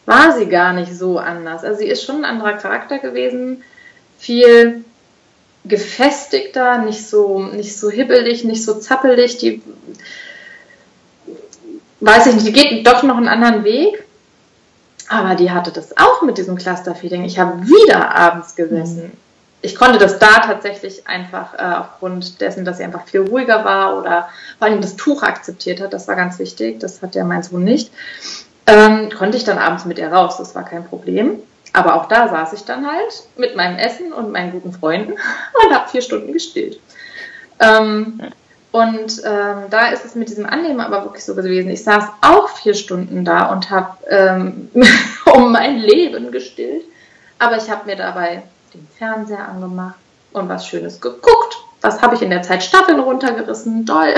war sie gar nicht so anders. Also sie ist schon ein anderer Charakter gewesen, viel gefestigter, nicht so, nicht so hibbelig, nicht so zappelig. Die, weiß ich nicht, die geht doch noch einen anderen Weg. Aber die hatte das auch mit diesem Clusterfeeding. Ich habe wieder abends gesessen. Mhm. Ich konnte das da tatsächlich einfach äh, aufgrund dessen, dass sie einfach viel ruhiger war oder vor allem das Tuch akzeptiert hat. Das war ganz wichtig. Das hat ja mein Sohn nicht. Ähm, konnte ich dann abends mit ihr raus. Das war kein Problem. Aber auch da saß ich dann halt mit meinem Essen und meinen guten Freunden und habe vier Stunden gestillt. Ähm, und ähm, da ist es mit diesem Annehmen aber wirklich so gewesen. Ich saß auch vier Stunden da und habe ähm, um mein Leben gestillt. Aber ich habe mir dabei den Fernseher angemacht und was Schönes geguckt. Was habe ich in der Zeit? Staffeln runtergerissen. Toll.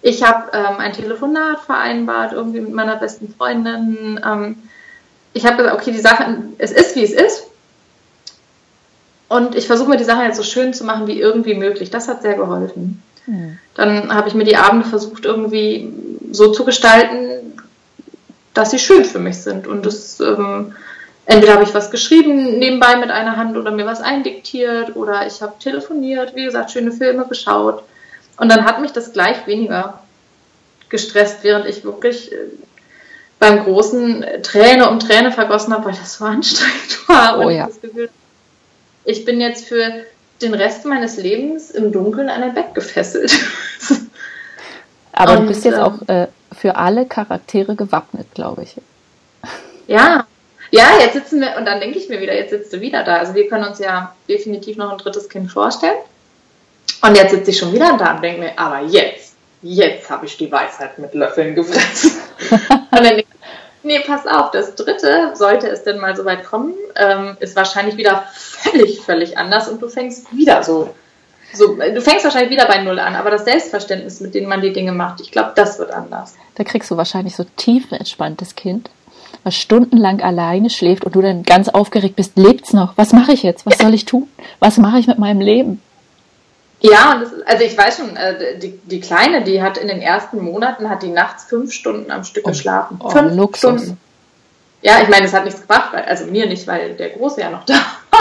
Ich habe ähm, ein Telefonat vereinbart, irgendwie mit meiner besten Freundin. Ähm, ich habe gesagt, okay, die Sache, es ist, wie es ist. Und ich versuche mir die Sache jetzt so schön zu machen, wie irgendwie möglich. Das hat sehr geholfen. Mhm. Dann habe ich mir die Abende versucht, irgendwie so zu gestalten, dass sie schön für mich sind. Und das, ähm, entweder habe ich was geschrieben nebenbei mit einer Hand oder mir was eindiktiert oder ich habe telefoniert, wie gesagt, schöne Filme geschaut. Und dann hat mich das gleich weniger gestresst, während ich wirklich äh, beim großen Träne um Träne vergossen habe, weil das so anstrengend war. Oh, ja. Gefühl, ich bin jetzt für den Rest meines Lebens im Dunkeln an ein Bett gefesselt. Aber und, du bist jetzt ähm, auch äh, für alle Charaktere gewappnet, glaube ich. Ja, ja, jetzt sitzen wir, und dann denke ich mir wieder, jetzt sitzt du wieder da. Also wir können uns ja definitiv noch ein drittes Kind vorstellen. Und jetzt sitze ich schon wieder da und denke mir, aber jetzt, jetzt habe ich die Weisheit mit Löffeln gefressen. und dann denke ich, nee, pass auf, das dritte, sollte es denn mal so weit kommen, ähm, ist wahrscheinlich wieder völlig, völlig anders und du fängst wieder so, so, du fängst wahrscheinlich wieder bei Null an, aber das Selbstverständnis, mit dem man die Dinge macht, ich glaube, das wird anders. Da kriegst du wahrscheinlich so tief entspanntes Kind, was stundenlang alleine schläft und du dann ganz aufgeregt bist, lebt's noch? Was mache ich jetzt? Was soll ich tun? Was mache ich mit meinem Leben? Ja, das, also ich weiß schon, äh, die, die Kleine, die hat in den ersten Monaten, hat die nachts fünf Stunden am Stück oh, geschlafen. Oh, fünf Luxus. Stunden. Ja, ich meine, es hat nichts gebracht, weil, also mir nicht, weil der Große ja noch da war.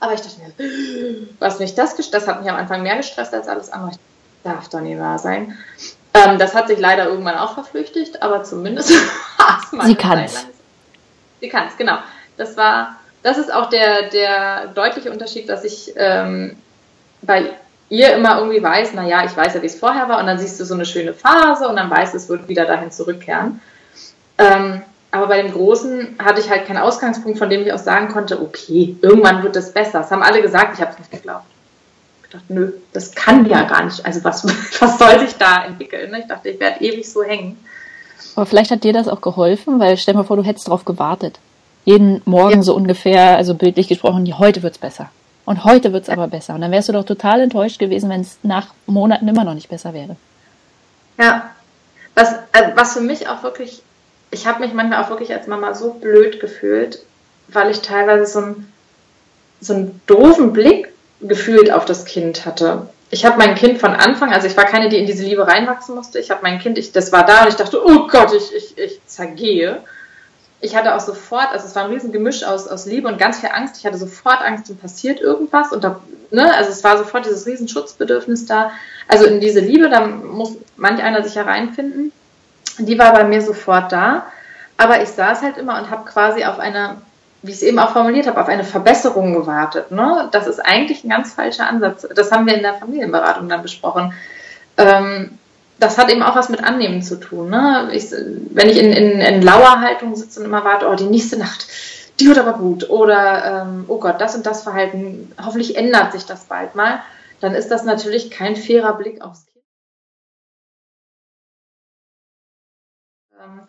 Aber ich dachte mir, was mich das das hat mich am Anfang mehr gestresst als alles andere. Ich darf doch nicht wahr sein. Ähm, das hat sich leider irgendwann auch verflüchtigt, aber zumindest Sie kann es. Sie kann es, genau. Das war, das ist auch der, der deutliche Unterschied, dass ich ähm, bei ihr immer irgendwie weiß, naja, ich weiß ja, wie es vorher war, und dann siehst du so eine schöne Phase und dann weißt du, es wird wieder dahin zurückkehren. Ähm, aber bei dem Großen hatte ich halt keinen Ausgangspunkt, von dem ich auch sagen konnte, okay, irgendwann wird es besser. Das haben alle gesagt, ich habe es nicht geglaubt. Ich dachte, nö, das kann ja gar nicht. Also was, was soll sich da entwickeln? Ich dachte, ich werde ewig so hängen. Aber vielleicht hat dir das auch geholfen, weil stell dir mal vor, du hättest darauf gewartet. Jeden Morgen ja. so ungefähr, also bildlich gesprochen, heute wird es besser. Und heute wird es aber besser. Und dann wärst du doch total enttäuscht gewesen, wenn es nach Monaten immer noch nicht besser wäre. Ja, was, also was für mich auch wirklich, ich habe mich manchmal auch wirklich als Mama so blöd gefühlt, weil ich teilweise so einen, so einen doofen Blick gefühlt auf das Kind hatte. Ich habe mein Kind von Anfang, also ich war keine, die in diese Liebe reinwachsen musste. Ich habe mein Kind, ich, das war da und ich dachte, oh Gott, ich, ich, ich zergehe ich hatte auch sofort, also es war ein riesen Gemisch aus, aus Liebe und ganz viel Angst. Ich hatte sofort Angst, und passiert irgendwas. Und da, ne, also es war sofort dieses riesen Schutzbedürfnis da. Also in diese Liebe, da muss manch einer sich hereinfinden. Die war bei mir sofort da. Aber ich saß halt immer und habe quasi auf eine, wie ich es eben auch formuliert habe, auf eine Verbesserung gewartet. Ne? Das ist eigentlich ein ganz falscher Ansatz. Das haben wir in der Familienberatung dann besprochen. Ähm, das hat eben auch was mit Annehmen zu tun. Ne? Ich, wenn ich in, in, in Lauerhaltung sitze und immer warte, oh, die nächste Nacht, die wird aber gut. Oder, ähm, oh Gott, das und das Verhalten, hoffentlich ändert sich das bald mal. Dann ist das natürlich kein fairer Blick aufs Kind. Ähm,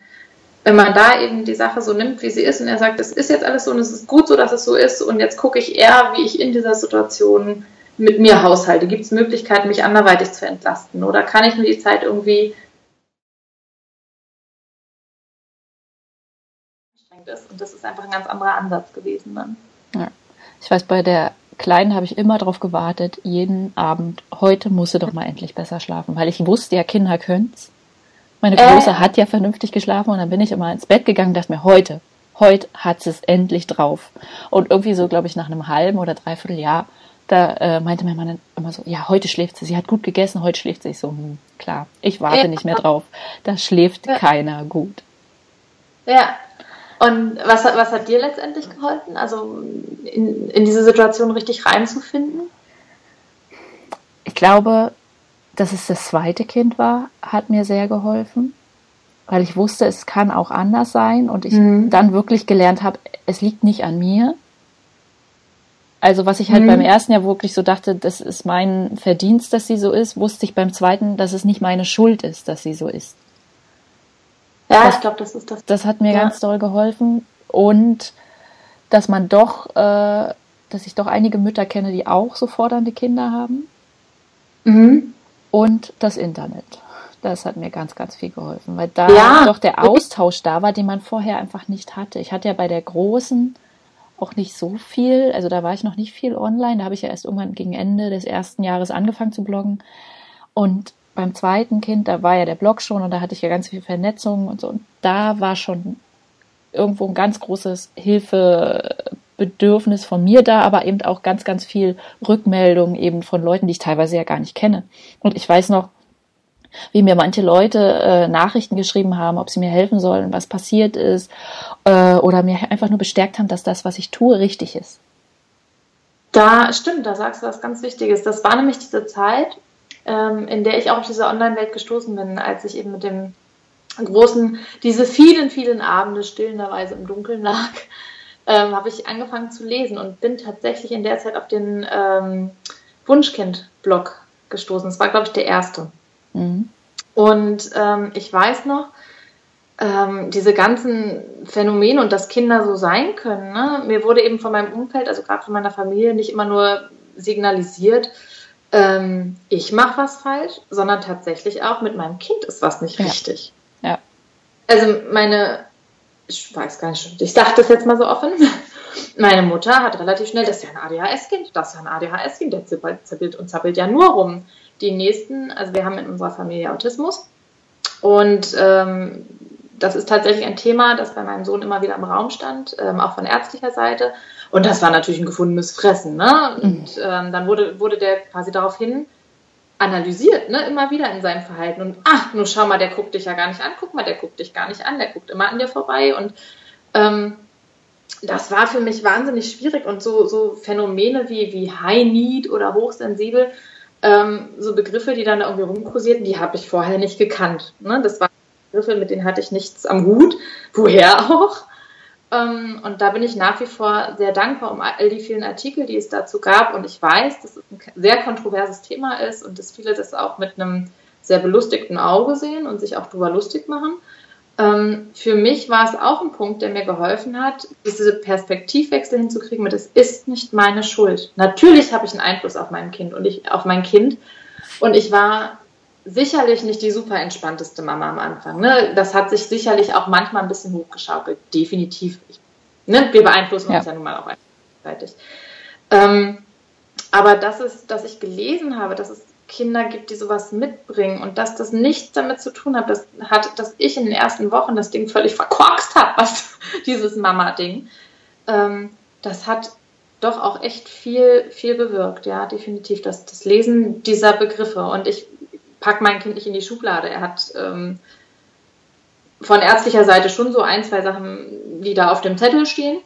wenn man da eben die Sache so nimmt, wie sie ist und er sagt, es ist jetzt alles so und es ist gut so, dass es so ist und jetzt gucke ich eher, wie ich in dieser Situation mit mir haushalte? Gibt es Möglichkeiten, mich anderweitig zu entlasten? Oder kann ich mir die Zeit irgendwie ist. Und das ist einfach ein ganz anderer Ansatz gewesen dann. Ja. Ich weiß, bei der Kleinen habe ich immer darauf gewartet, jeden Abend, heute muss sie doch mal endlich besser schlafen, weil ich wusste ja, Kinder können es. Meine Große äh. hat ja vernünftig geschlafen und dann bin ich immer ins Bett gegangen und dachte mir, heute, heute hat sie es endlich drauf. Und irgendwie so, glaube ich, nach einem halben oder dreiviertel Jahr da äh, meinte mein Mann immer so, ja, heute schläft sie, sie hat gut gegessen, heute schläft sie. Ich so, hm, klar, ich warte ja. nicht mehr drauf. Da schläft ja. keiner gut. Ja. Und was, was hat dir letztendlich geholfen? Also in, in diese Situation richtig reinzufinden? Ich glaube, dass es das zweite Kind war, hat mir sehr geholfen, weil ich wusste, es kann auch anders sein und ich mhm. dann wirklich gelernt habe, es liegt nicht an mir. Also was ich halt mhm. beim ersten Jahr wirklich so dachte, das ist mein Verdienst, dass sie so ist, wusste ich beim zweiten, dass es nicht meine Schuld ist, dass sie so ist. Ja, das, ich glaube, das ist das. Das hat mir ja. ganz doll geholfen und dass man doch, äh, dass ich doch einige Mütter kenne, die auch so fordernde Kinder haben. Mhm und das Internet. Das hat mir ganz, ganz viel geholfen, weil da ja. doch der Austausch da war, den man vorher einfach nicht hatte. Ich hatte ja bei der großen auch nicht so viel, also da war ich noch nicht viel online, da habe ich ja erst irgendwann gegen Ende des ersten Jahres angefangen zu bloggen. Und beim zweiten Kind, da war ja der Blog schon und da hatte ich ja ganz viel Vernetzung und so. Und da war schon irgendwo ein ganz großes Hilfe, Bedürfnis von mir da, aber eben auch ganz, ganz viel Rückmeldung eben von Leuten, die ich teilweise ja gar nicht kenne. Und ich weiß noch, wie mir manche Leute äh, Nachrichten geschrieben haben, ob sie mir helfen sollen, was passiert ist, äh, oder mir einfach nur bestärkt haben, dass das, was ich tue, richtig ist. Da stimmt, da sagst du was ganz Wichtiges. Das war nämlich diese Zeit, ähm, in der ich auch auf diese Online-Welt gestoßen bin, als ich eben mit dem großen, diese vielen, vielen Abende stillenderweise im Dunkeln lag ähm, habe ich angefangen zu lesen und bin tatsächlich in der Zeit auf den ähm, Wunschkind-Blog gestoßen. Das war, glaube ich, der erste. Mhm. Und ähm, ich weiß noch, ähm, diese ganzen Phänomene und dass Kinder so sein können. Ne? Mir wurde eben von meinem Umfeld, also gerade von meiner Familie, nicht immer nur signalisiert, ähm, ich mache was falsch, sondern tatsächlich auch mit meinem Kind ist was nicht ja. richtig. Ja. Also meine ich weiß gar nicht, ich sage das jetzt mal so offen. Meine Mutter hat relativ schnell, das ist ja ein ADHS-Kind, das ist ja ein ADHS-Kind, der zippelt und zappelt ja nur rum. Die nächsten, also wir haben in unserer Familie Autismus und ähm, das ist tatsächlich ein Thema, das bei meinem Sohn immer wieder im Raum stand, ähm, auch von ärztlicher Seite. Und das war natürlich ein gefundenes Fressen. Ne? Und ähm, dann wurde, wurde der quasi daraufhin analysiert, ne, immer wieder in seinem Verhalten. Und ach, nur schau mal, der guckt dich ja gar nicht an, guck mal, der guckt dich gar nicht an, der guckt immer an dir vorbei. Und ähm, das war für mich wahnsinnig schwierig. Und so, so Phänomene wie, wie High Need oder hochsensibel, ähm, so Begriffe, die dann irgendwie rumkursierten, die habe ich vorher nicht gekannt. Ne? Das waren Begriffe, mit denen hatte ich nichts am Hut. Woher auch? Ähm, und da bin ich nach wie vor sehr dankbar um all die vielen Artikel, die es dazu gab. Und ich weiß, dass es ein sehr kontroverses Thema ist und dass viele das auch mit einem sehr belustigten Auge sehen und sich auch darüber lustig machen. Ähm, für mich war es auch ein Punkt, der mir geholfen hat, diese Perspektivwechsel hinzukriegen mit, es ist nicht meine Schuld. Natürlich habe ich einen Einfluss auf mein Kind und ich, auf mein Kind. Und ich war sicherlich nicht die super entspannteste Mama am Anfang. Ne? Das hat sich sicherlich auch manchmal ein bisschen hochgeschaukelt, definitiv. Ich, ne? Wir beeinflussen uns ja. ja nun mal auch gleichzeitig. Ähm, aber das ist, dass ich gelesen habe, dass es Kinder gibt, die sowas mitbringen und dass das nichts damit zu tun hat, dass, hat, dass ich in den ersten Wochen das Ding völlig verkorkst habe, was dieses Mama-Ding. Ähm, das hat doch auch echt viel, viel bewirkt, ja, definitiv. Das, das Lesen dieser Begriffe. Und ich pack mein Kind nicht in die Schublade. Er hat ähm, von ärztlicher Seite schon so ein, zwei Sachen, die da auf dem Zettel stehen.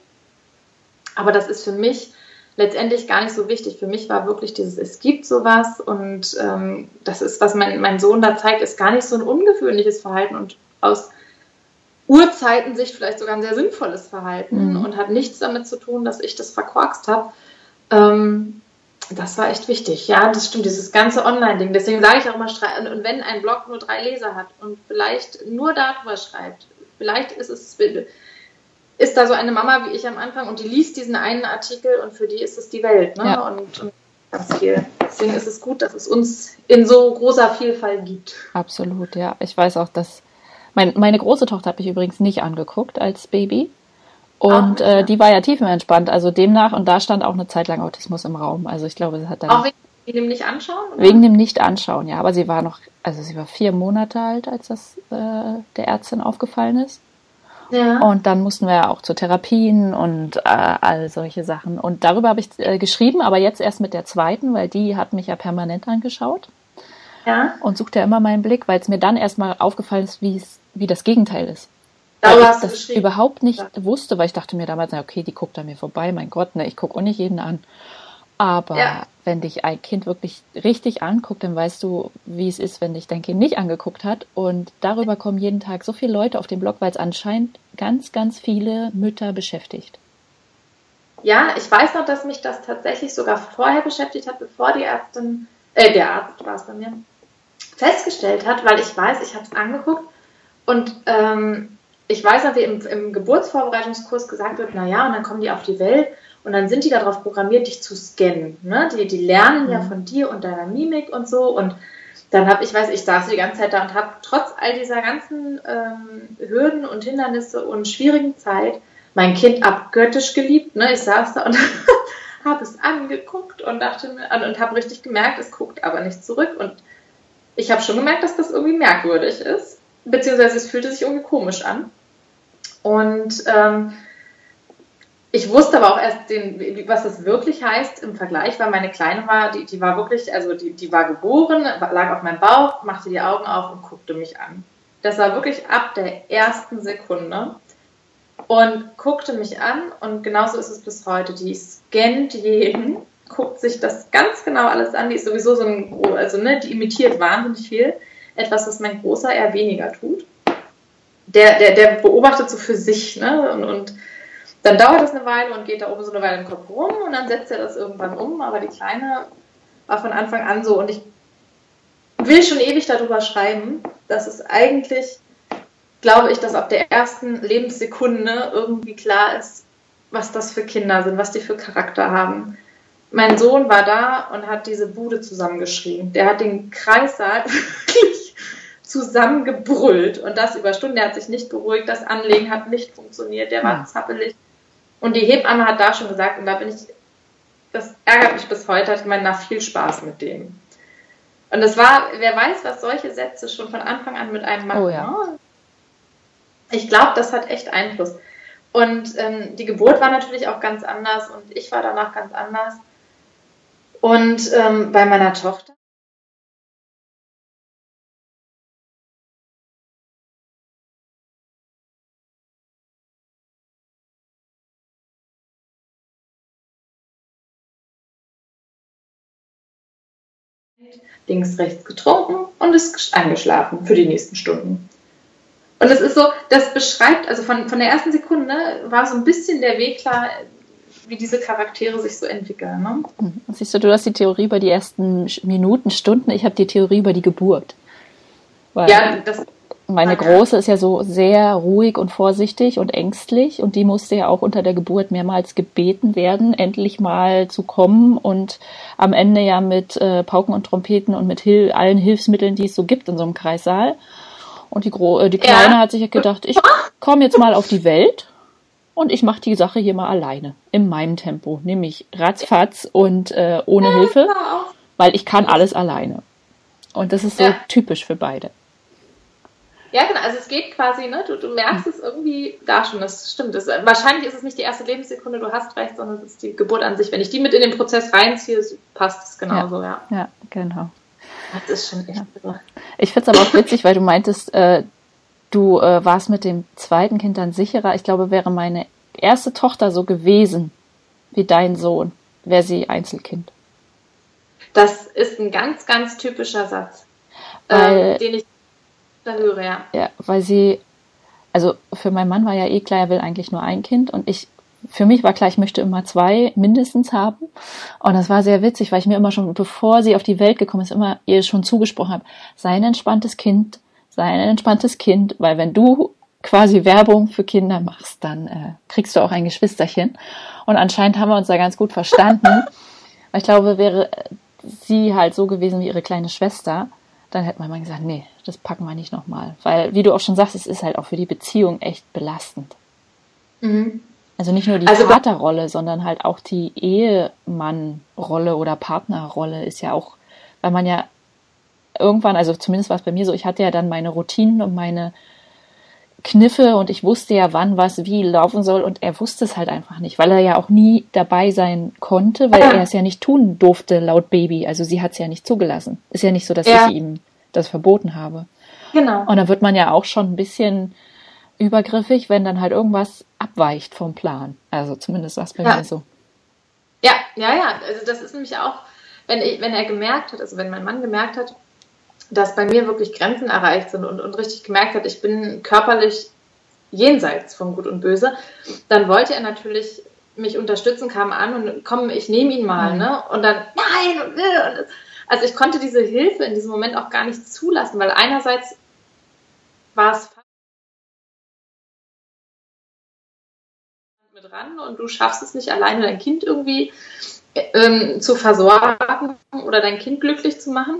Aber das ist für mich letztendlich gar nicht so wichtig. Für mich war wirklich dieses, es gibt sowas und ähm, das ist, was mein, mein Sohn da zeigt, ist gar nicht so ein ungewöhnliches Verhalten und aus Urzeitensicht vielleicht sogar ein sehr sinnvolles Verhalten mhm. und hat nichts damit zu tun, dass ich das verkorkst habe. Ähm, das war echt wichtig. Ja, das stimmt, dieses ganze Online-Ding. Deswegen sage ich auch immer, und wenn ein Blog nur drei Leser hat und vielleicht nur darüber schreibt, vielleicht ist es, ist da so eine Mama wie ich am Anfang und die liest diesen einen Artikel und für die ist es die Welt. Ne? Ja. Und, und ganz viel. Deswegen ist es gut, dass es uns in so großer Vielfalt gibt. Absolut, ja. Ich weiß auch, dass mein, meine große Tochter habe ich übrigens nicht angeguckt als Baby. Und ah, äh, die war ja tiefenentspannt, also demnach, und da stand auch eine Zeit lang Autismus im Raum. Also ich glaube, sie hat dann. Auch wegen dem Nicht-Anschauen? Wegen dem Nicht-Anschauen, ja. Aber sie war noch, also sie war vier Monate alt, als das äh, der Ärztin aufgefallen ist. Ja. Und dann mussten wir ja auch zu Therapien und äh, all solche Sachen. Und darüber habe ich äh, geschrieben, aber jetzt erst mit der zweiten, weil die hat mich ja permanent angeschaut. Ja. Und suchte ja immer meinen Blick, weil es mir dann erstmal aufgefallen ist, wie das Gegenteil ist. Darüber weil ich das überhaupt nicht ja. wusste, weil ich dachte mir damals, okay, die guckt an mir vorbei, mein Gott, ne, ich gucke auch nicht jeden an. Aber ja. wenn dich ein Kind wirklich richtig anguckt, dann weißt du, wie es ist, wenn dich dein Kind nicht angeguckt hat. Und darüber kommen jeden Tag so viele Leute auf den Blog, weil es anscheinend ganz, ganz viele Mütter beschäftigt. Ja, ich weiß noch, dass mich das tatsächlich sogar vorher beschäftigt hat, bevor die Ärztin, äh, der Arzt war es bei mir, festgestellt hat, weil ich weiß, ich habe es angeguckt und ähm, ich weiß noch, wie im, im Geburtsvorbereitungskurs gesagt wird, naja, und dann kommen die auf die Welt und dann sind die darauf programmiert, dich zu scannen. Ne? Die, die lernen ja mhm. von dir und deiner Mimik und so. Und dann habe ich, weiß ich, saß die ganze Zeit da und habe trotz all dieser ganzen ähm, Hürden und Hindernisse und schwierigen Zeit mein Kind abgöttisch geliebt. Ne? Ich saß da und habe es angeguckt und dachte mir, und habe richtig gemerkt, es guckt aber nicht zurück. Und ich habe schon gemerkt, dass das irgendwie merkwürdig ist. Beziehungsweise es fühlte sich irgendwie komisch an. Und ähm, ich wusste aber auch erst, den, was das wirklich heißt im Vergleich, weil meine Kleine war, die, die war wirklich, also die, die war geboren, lag auf meinem Bauch, machte die Augen auf und guckte mich an. Das war wirklich ab der ersten Sekunde und guckte mich an und genauso ist es bis heute. Die scannt jeden, guckt sich das ganz genau alles an. Die ist sowieso so ein, also ne, die imitiert wahnsinnig viel. Etwas, was mein Großer eher weniger tut. Der, der, der beobachtet so für sich, ne, und, und dann dauert das eine Weile und geht da oben so eine Weile im Kopf rum und dann setzt er das irgendwann um. Aber die Kleine war von Anfang an so und ich will schon ewig darüber schreiben, dass es eigentlich, glaube ich, dass ab der ersten Lebenssekunde irgendwie klar ist, was das für Kinder sind, was die für Charakter haben. Mein Sohn war da und hat diese Bude zusammengeschrien. Der hat den Kreissaal wirklich zusammengebrüllt und das über Stunden. Der hat sich nicht beruhigt, das Anlegen hat nicht funktioniert, der war hm. zappelig. Und die Hebamme hat da schon gesagt, und da bin ich, das ärgert mich bis heute, hat gemeint, na, viel Spaß mit dem. Und es war, wer weiß, was solche Sätze schon von Anfang an mit einem machen. Oh, ja. Ich glaube, das hat echt Einfluss. Und ähm, die Geburt war natürlich auch ganz anders und ich war danach ganz anders. Und ähm, bei meiner Tochter links, rechts getrunken und ist eingeschlafen für die nächsten Stunden. Und es ist so, das beschreibt, also von, von der ersten Sekunde war so ein bisschen der Weg klar, wie diese Charaktere sich so entwickeln. Ne? Mhm. Siehst du, du hast die Theorie über die ersten Minuten, Stunden, ich habe die Theorie über die Geburt. Weil ja, das meine Große ist ja so sehr ruhig und vorsichtig und ängstlich und die musste ja auch unter der Geburt mehrmals gebeten werden, endlich mal zu kommen und am Ende ja mit äh, Pauken und Trompeten und mit Hil allen Hilfsmitteln, die es so gibt in so einem Kreissaal. Und die, Gro äh, die Kleine ja. hat sich gedacht, ich komme jetzt mal auf die Welt und ich mache die Sache hier mal alleine, in meinem Tempo, nämlich ratzfatz und äh, ohne Hilfe, weil ich kann alles alleine. Und das ist so typisch für beide. Ja, genau. Also es geht quasi, ne? Du, du merkst es irgendwie da schon. Das stimmt. Das, wahrscheinlich ist es nicht die erste Lebenssekunde, du hast recht, sondern es ist die Geburt an sich. Wenn ich die mit in den Prozess reinziehe, passt es genauso, ja. Ja, ja genau. Das ist schon echt ja. Ich finde es aber auch witzig, weil du meintest, äh, du äh, warst mit dem zweiten Kind dann sicherer. Ich glaube, wäre meine erste Tochter so gewesen wie dein Sohn, wäre sie Einzelkind. Das ist ein ganz, ganz typischer Satz, äh, den ich da höre, ja. Ja, weil sie, also für meinen Mann war ja eh klar, er will eigentlich nur ein Kind und ich, für mich war klar, ich möchte immer zwei mindestens haben. Und das war sehr witzig, weil ich mir immer schon, bevor sie auf die Welt gekommen ist, immer ihr schon zugesprochen habe, sei ein entspanntes Kind, sei ein entspanntes Kind, weil wenn du quasi Werbung für Kinder machst, dann äh, kriegst du auch ein Geschwisterchen. Und anscheinend haben wir uns da ganz gut verstanden. ich glaube, wäre sie halt so gewesen wie ihre kleine Schwester, dann hätte man mal gesagt, nee, das packen wir nicht nochmal. Weil, wie du auch schon sagst, es ist halt auch für die Beziehung echt belastend. Mhm. Also nicht nur die also, Vaterrolle, sondern halt auch die Ehemannrolle oder Partnerrolle ist ja auch, weil man ja irgendwann, also zumindest war es bei mir so, ich hatte ja dann meine Routinen und meine Kniffe und ich wusste ja, wann was wie laufen soll und er wusste es halt einfach nicht, weil er ja auch nie dabei sein konnte, weil er es ja nicht tun durfte laut Baby. Also sie hat es ja nicht zugelassen. Ist ja nicht so, dass ja. ich ihm das verboten habe. Genau. Und da wird man ja auch schon ein bisschen übergriffig, wenn dann halt irgendwas abweicht vom Plan. Also zumindest war es bei ja. mir so. Ja, ja, ja. Also das ist nämlich auch, wenn, ich, wenn er gemerkt hat, also wenn mein Mann gemerkt hat, dass bei mir wirklich Grenzen erreicht sind und, und richtig gemerkt hat, ich bin körperlich jenseits von Gut und Böse, dann wollte er natürlich mich unterstützen, kam an und komm, ich nehme ihn mal, mhm. ne? Und dann, nein, und, und, also ich konnte diese Hilfe in diesem Moment auch gar nicht zulassen, weil einerseits war es mit ran und du schaffst es nicht alleine, dein Kind irgendwie ähm, zu versorgen oder dein Kind glücklich zu machen.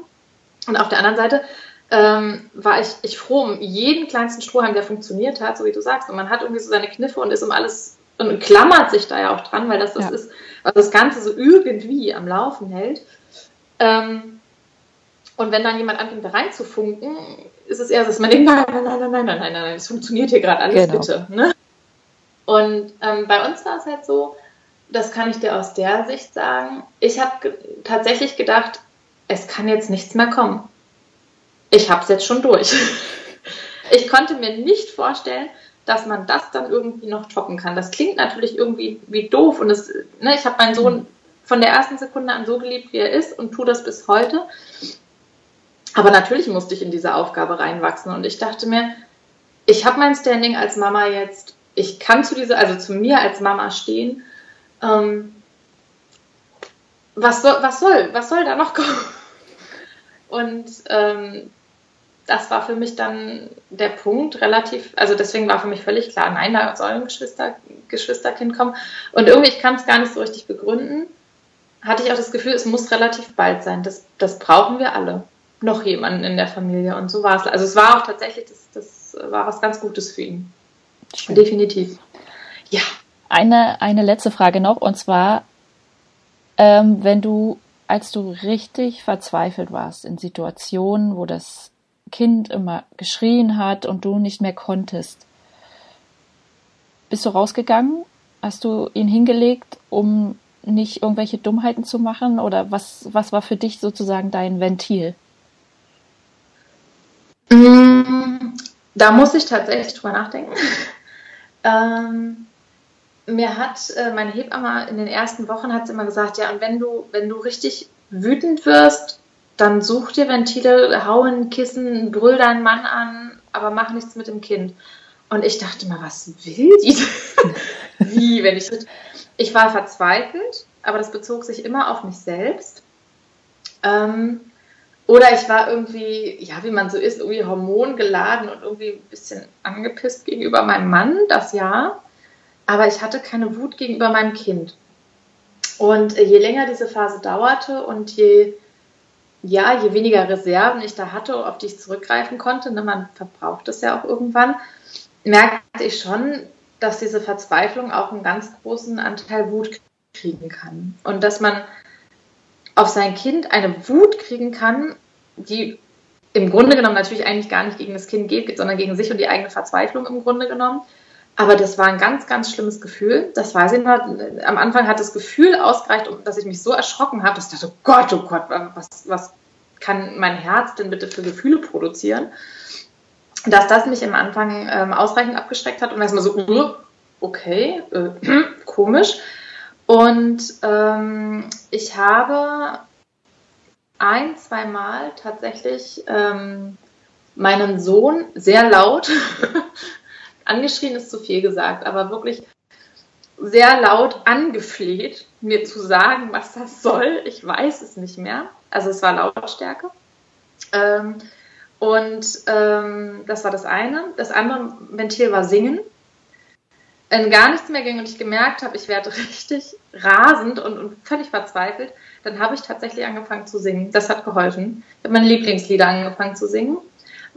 Und auf der anderen Seite ähm, war ich, ich froh um jeden kleinsten Strohhalm, der funktioniert hat, so wie du sagst. Und man hat irgendwie so seine Kniffe und ist um alles und klammert sich da ja auch dran, weil das das ja. ist, was das Ganze so irgendwie am Laufen hält. Ähm, und wenn dann jemand anfängt, da reinzufunken, ist es eher so, dass man denkt, nein, nein, nein, nein, nein, nein, nein, nein, es funktioniert hier gerade alles, genau. bitte. Ne? Und ähm, bei uns war es halt so, das kann ich dir aus der Sicht sagen, ich habe ge tatsächlich gedacht, es kann jetzt nichts mehr kommen. Ich habe es jetzt schon durch. ich konnte mir nicht vorstellen, dass man das dann irgendwie noch toppen kann. Das klingt natürlich irgendwie wie doof und das, ne, ich habe meinen Sohn von der ersten Sekunde an so geliebt, wie er ist und tue das bis heute. Aber natürlich musste ich in diese Aufgabe reinwachsen und ich dachte mir, ich habe mein Standing als Mama jetzt, ich kann zu dieser, also zu mir als Mama stehen. Ähm, was soll, was soll, was soll da noch kommen? Und ähm, das war für mich dann der Punkt relativ, also deswegen war für mich völlig klar, nein, da soll ein Geschwister, Geschwisterkind kommen. Und irgendwie, ich kann es gar nicht so richtig begründen, hatte ich auch das Gefühl, es muss relativ bald sein. Das, das brauchen wir alle. Noch jemanden in der Familie. Und so war es. Also es war auch tatsächlich, das, das war was ganz Gutes für ihn. Schön. Definitiv. Ja. Eine, eine letzte Frage noch, und zwar, ähm, wenn du, als du richtig verzweifelt warst in Situationen, wo das Kind immer geschrien hat und du nicht mehr konntest. Bist du rausgegangen? Hast du ihn hingelegt, um nicht irgendwelche Dummheiten zu machen? Oder was, was war für dich sozusagen dein Ventil? Mm, da muss ich tatsächlich drüber nachdenken. ähm, mir hat äh, meine Hebamme in den ersten Wochen hat immer gesagt, ja, und wenn du, wenn du richtig wütend wirst, dann such dir Ventile, hau ein Kissen, brüll deinen Mann an, aber mach nichts mit dem Kind. Und ich dachte mal, was will die? Wie, wenn ich. Ich war verzweifelt, aber das bezog sich immer auf mich selbst. Ähm, oder ich war irgendwie, ja, wie man so ist, irgendwie hormongeladen und irgendwie ein bisschen angepisst gegenüber meinem Mann, das ja. Aber ich hatte keine Wut gegenüber meinem Kind. Und je länger diese Phase dauerte und je ja, je weniger Reserven ich da hatte, auf die ich zurückgreifen konnte, ne, man verbraucht es ja auch irgendwann, merkte ich schon, dass diese Verzweiflung auch einen ganz großen Anteil Wut kriegen kann. Und dass man auf sein Kind eine Wut kriegen kann, die im Grunde genommen natürlich eigentlich gar nicht gegen das Kind geht, sondern gegen sich und die eigene Verzweiflung im Grunde genommen. Aber das war ein ganz, ganz schlimmes Gefühl. Das weiß ich noch. Am Anfang hat das Gefühl ausgereicht, dass ich mich so erschrocken habe, dass ich dachte, oh Gott, oh Gott, was, was kann mein Herz denn bitte für Gefühle produzieren? Dass das mich am Anfang ähm, ausreichend abgeschreckt hat und erstmal so, uh, okay, äh, komisch. Und ähm, ich habe ein, zwei Mal tatsächlich ähm, meinen Sohn sehr laut angeschrien ist zu viel gesagt, aber wirklich sehr laut angefleht, mir zu sagen, was das soll. Ich weiß es nicht mehr. Also es war Lautstärke. Ähm, und ähm, das war das eine. Das andere Ventil war Singen. Wenn gar nichts mehr ging und ich gemerkt habe, ich werde richtig rasend und, und völlig verzweifelt, dann habe ich tatsächlich angefangen zu singen. Das hat geholfen. Ich habe meine Lieblingslieder angefangen zu singen,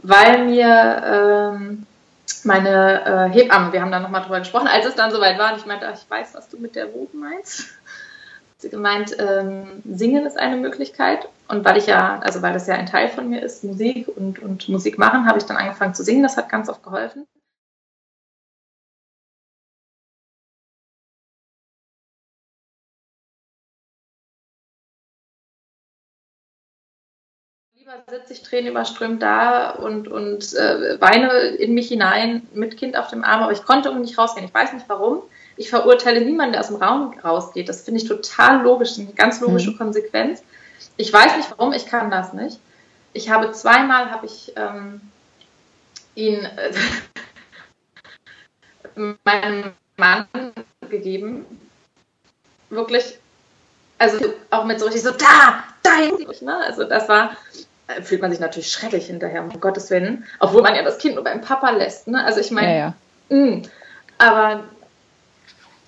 weil mir ähm, meine äh, Hebamme, wir haben da nochmal drüber gesprochen, als es dann soweit war und ich meinte, ach, ich weiß, was du mit der Wut meinst hat gemeint, ähm, Singen ist eine Möglichkeit. Und weil ich ja, also weil das ja ein Teil von mir ist, Musik und, und Musik machen, habe ich dann angefangen zu singen. Das hat ganz oft geholfen. Lieber sitze ich tränenüberströmt da und, und äh, weine in mich hinein mit Kind auf dem Arm, aber ich konnte nicht rausgehen. Ich weiß nicht warum. Ich verurteile niemanden, der aus dem Raum rausgeht. Das finde ich total logisch, eine ganz logische mhm. Konsequenz. Ich weiß nicht warum, ich kann das nicht. Ich habe zweimal habe ich ähm, ihn äh, meinem Mann gegeben. Wirklich, also auch mit so richtig so, da, da, ne? Also das war, äh, fühlt man sich natürlich schrecklich hinterher, um Gottes Willen. Obwohl man ja das Kind nur beim Papa lässt, ne? Also ich meine, ja, ja. Mm. aber